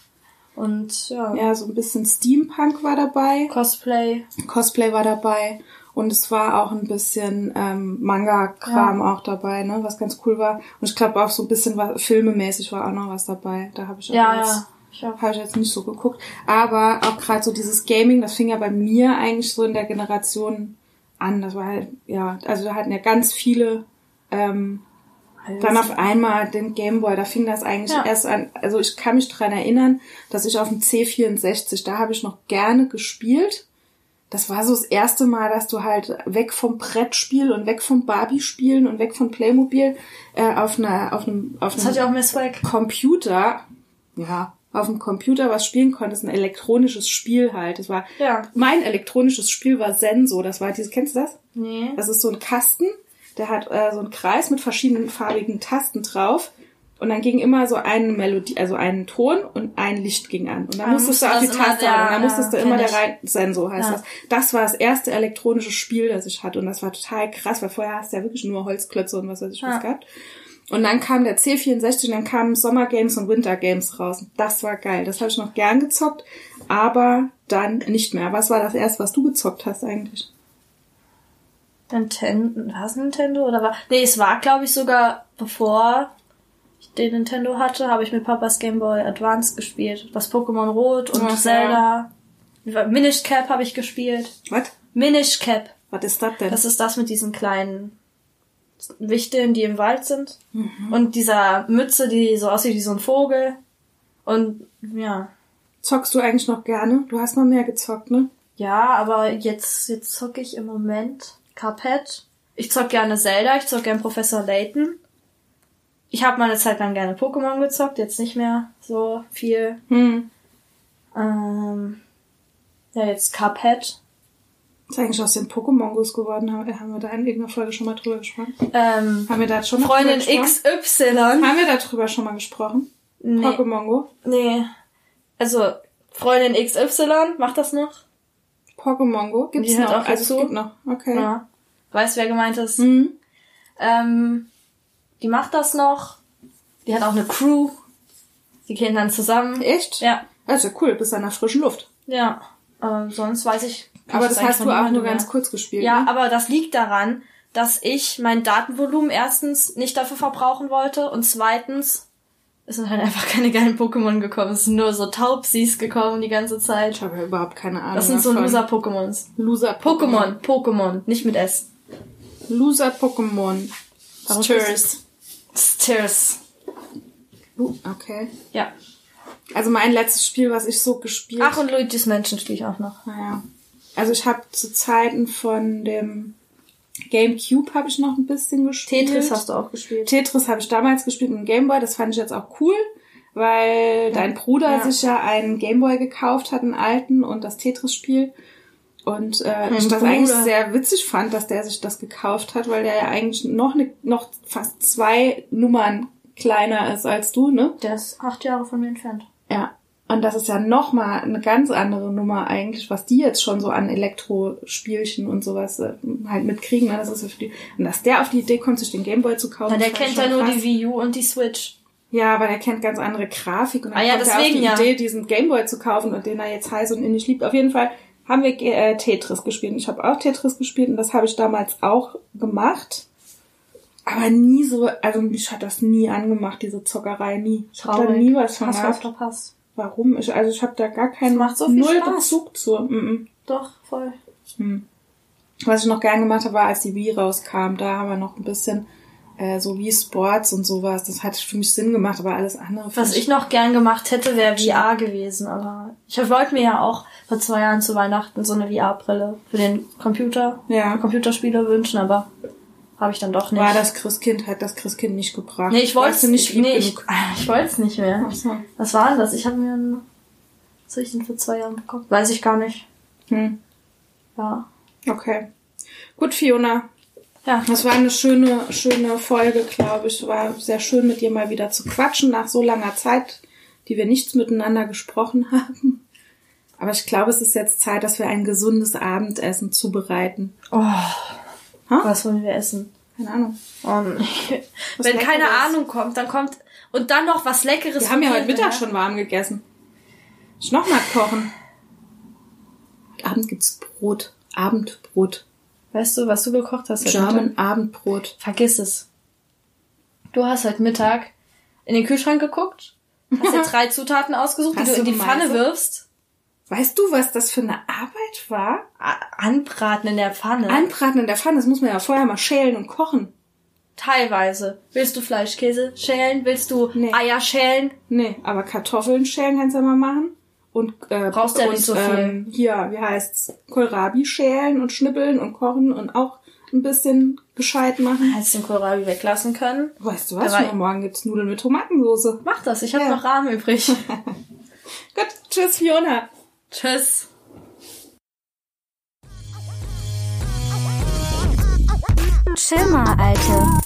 Und ja, Ja, so ein bisschen Steampunk war dabei. Cosplay. Cosplay war dabei. Und es war auch ein bisschen ähm, Manga-Kram auch dabei, ne, was ganz cool war. Und ich glaube auch so ein bisschen was, filmemäßig war auch noch was dabei. Da habe ich auch Ja, jetzt, ja. Habe ich jetzt nicht so geguckt. Aber auch gerade so dieses Gaming, das fing ja bei mir eigentlich so in der Generation an. Das war halt, ja, also da hatten ja ganz viele ähm, dann auf einmal den Gameboy, da fing das eigentlich Ja. erst an. Also ich kann mich dran erinnern, dass ich auf dem C64, da habe ich noch gerne gespielt. Das war so das erste Mal, dass du halt weg vom Brettspiel und weg vom Barbie-Spielen und weg von Playmobil äh, auf einer auf einem auf Das einem auch mehr Swag. Computer, ja, auf dem Computer was spielen konntest, ein elektronisches Spiel halt. Das war Ja. mein elektronisches Spiel war Senso. Das war dieses, kennst du das? Nee. Das ist so ein Kasten, der hat äh, so einen Kreis mit verschiedenen farbigen Tasten drauf. Und dann ging immer so eine Melodie, also ein Ton und ein Licht ging an. Und dann Ah, musstest du auf die Taste hauen. Und dann musstest du immer der ich. rein, Sensor heißt Ja. das. Das war das erste elektronische Spiel, das ich hatte. Und das war total krass, weil vorher hast du ja wirklich nur Holzklötze und was weiß ich was Ja. gehabt. Und dann kam der C64 und dann kamen Summer Games und Winter Games raus. Das war geil. Das habe ich noch gern gezockt, aber dann nicht mehr. Was war das erste, was du gezockt hast eigentlich? Nintendo, war es Nintendo oder war? Nee, es war glaube ich sogar bevor ich den Nintendo hatte, habe ich mit Papas Game Boy Advance gespielt. Das Pokémon Rot und Ach ja. Zelda. Minish Cap habe ich gespielt. Was? Minish Cap. Was ist das denn? Das ist das mit diesen kleinen Wichteln, die im Wald sind. Und dieser Mütze, die so aussieht wie so ein Vogel. Und ja. Zockst du eigentlich noch gerne? Du hast mal mehr gezockt, ne? Ja, aber jetzt, jetzt zocke ich im Moment Cuphead. Ich zock gerne Zelda, ich zock gerne Professor Layton. Ich habe mal eine Zeit lang gerne Pokémon gezockt, jetzt nicht mehr so viel. Hm. Ähm, ja, jetzt Cuphead. Ist eigentlich aus den Pokémon-Gos geworden? Haben, haben wir da in irgendeiner Folge schon mal drüber gesprochen? Ähm, Haben wir da schon mal Freundin drüber gesprochen? XY. Haben wir darüber schon mal gesprochen? Nee, Pokémon Go? nee. Also, Freundin XY, macht das noch? Pokémon Go? Gibt's hört noch? auch also dazu? es gibt noch. Okay. Ja. Weiß, wer gemeint ist. Hm. Ähm, die macht das noch. Die hat auch eine Crew. Die gehen dann zusammen. Echt? Ja. Das ist ja cool, bist an der frischen Luft. Ja. Ähm, sonst weiß ich. Aber das hast du auch nur ganz mehr. kurz gespielt. Ja, ne? aber das liegt daran, dass ich mein Datenvolumen erstens nicht dafür verbrauchen wollte und zweitens es sind halt einfach keine geilen Pokémon gekommen. Es sind nur so Taubsis gekommen die ganze Zeit. Ich habe ja überhaupt keine Ahnung. Das sind so. Loser-Pokémons. Loser Pokémon, Pokémon, nicht mit S. Loser Pokémon. Warum Stirs. Stirs. Uh, okay. Ja. Also mein letztes Spiel, was ich so gespielt Ach, und Luigi's Mansion spiele ich auch noch. Naja. Also ich habe zu Zeiten von dem Gamecube habe ich noch ein bisschen gespielt. Tetris hast du auch gespielt. Tetris habe ich damals gespielt mit dem Gameboy. Das fand ich jetzt auch cool, weil dein Bruder Ja. sich ja einen Gameboy gekauft hat, einen alten und das Tetris-Spiel. Und äh, ich das Bruder. eigentlich sehr witzig fand, dass der sich das gekauft hat, weil der ja eigentlich noch ne, noch fast zwei Nummern kleiner ist als du, ne? Der ist acht Jahre von mir entfernt. Ja. Und das ist ja noch mal eine ganz andere Nummer eigentlich, was die jetzt schon so an Elektrospielchen und sowas äh, halt mitkriegen. Ne? Das ist ja für die, und dass der auf die Idee kommt, sich den Gameboy zu kaufen. Na, der kennt ja nur die Wii U und die Switch. Ja, aber der kennt ganz andere Grafik und dann Ah ja, kommt er auf deswegen die ja. Idee, diesen Gameboy zu kaufen und den er jetzt heiß und innig liebt. Auf jeden Fall haben wir äh, Tetris gespielt. Ich habe auch Tetris gespielt und das habe ich damals auch gemacht. Aber nie so, also mich hat das nie angemacht, diese Zockerei, nie. Ich habe da nie was von Hast was gehabt. verpasst? Warum? Ich, also ich habe da gar keinen macht so viel null Spaß. Bezug zu. Mm -mm. Doch, voll. Was ich noch gern gemacht habe, war, als die Wii rauskam, da haben wir noch ein bisschen äh, so wie Sports und sowas. Das hat für mich Sinn gemacht, aber alles andere. Was ich noch gern gemacht hätte, wäre VR gewesen, aber ich wollte mir ja auch vor zwei Jahren zu Weihnachten so eine VR-Brille für den Computer, Ja. Computerspiele wünschen, aber habe ich dann doch nicht. war das Christkind, hat das Christkind nicht gebracht. Nee, ich wollte du nicht nee, ich, ich wollte es nicht mehr. Ach so. Was war denn das? Ich habe mir ein, Was habe ich denn für zwei Jahre bekommen? Weiß ich gar nicht. Hm. Ja. Okay. Gut, Fiona. Ja. Das war eine schöne, schöne Folge, glaube ich. War sehr schön, mit dir mal wieder zu quatschen nach so langer Zeit, die wir nichts miteinander gesprochen haben. Aber ich glaube, es ist jetzt Zeit, dass wir ein gesundes Abendessen zubereiten. Oh. Ha? Was wollen wir essen? Keine Ahnung. Oh, nee. Wenn keine. Ahnung kommt, dann kommt und dann noch was Leckeres. Wir haben ja heute Mittag ne? schon warm gegessen. Ich noch mal kochen. Abend gibt's Brot. Abendbrot. Weißt du, was du gekocht hast? heute German? Abendbrot. Vergiss es. Du hast heute Mittag in den Kühlschrank geguckt, hast dir drei Zutaten ausgesucht, Hast die du in die Pfanne wirfst. Weißt du, was das für eine Arbeit war? Anbraten in der Pfanne. Anbraten in der Pfanne, das muss man ja vorher mal schälen und kochen. Teilweise. Willst du Fleischkäse schälen? Willst du Nee. Eier schälen? Nee, aber Kartoffeln schälen kannst du ja mal machen. Und äh, Brauchst ja und, nicht so viel. Ähm, hier, wie heißt's? Kohlrabi schälen und schnippeln und kochen und auch ein bisschen gescheit machen. Hättest den Kohlrabi weglassen können. Weißt du was? Schon morgen gibt's Nudeln mit Tomatensauce. Mach das, ich habe Ja. noch Rahmen übrig. Gut, tschüss Fiona. Tschüss. Chill mal, Alte.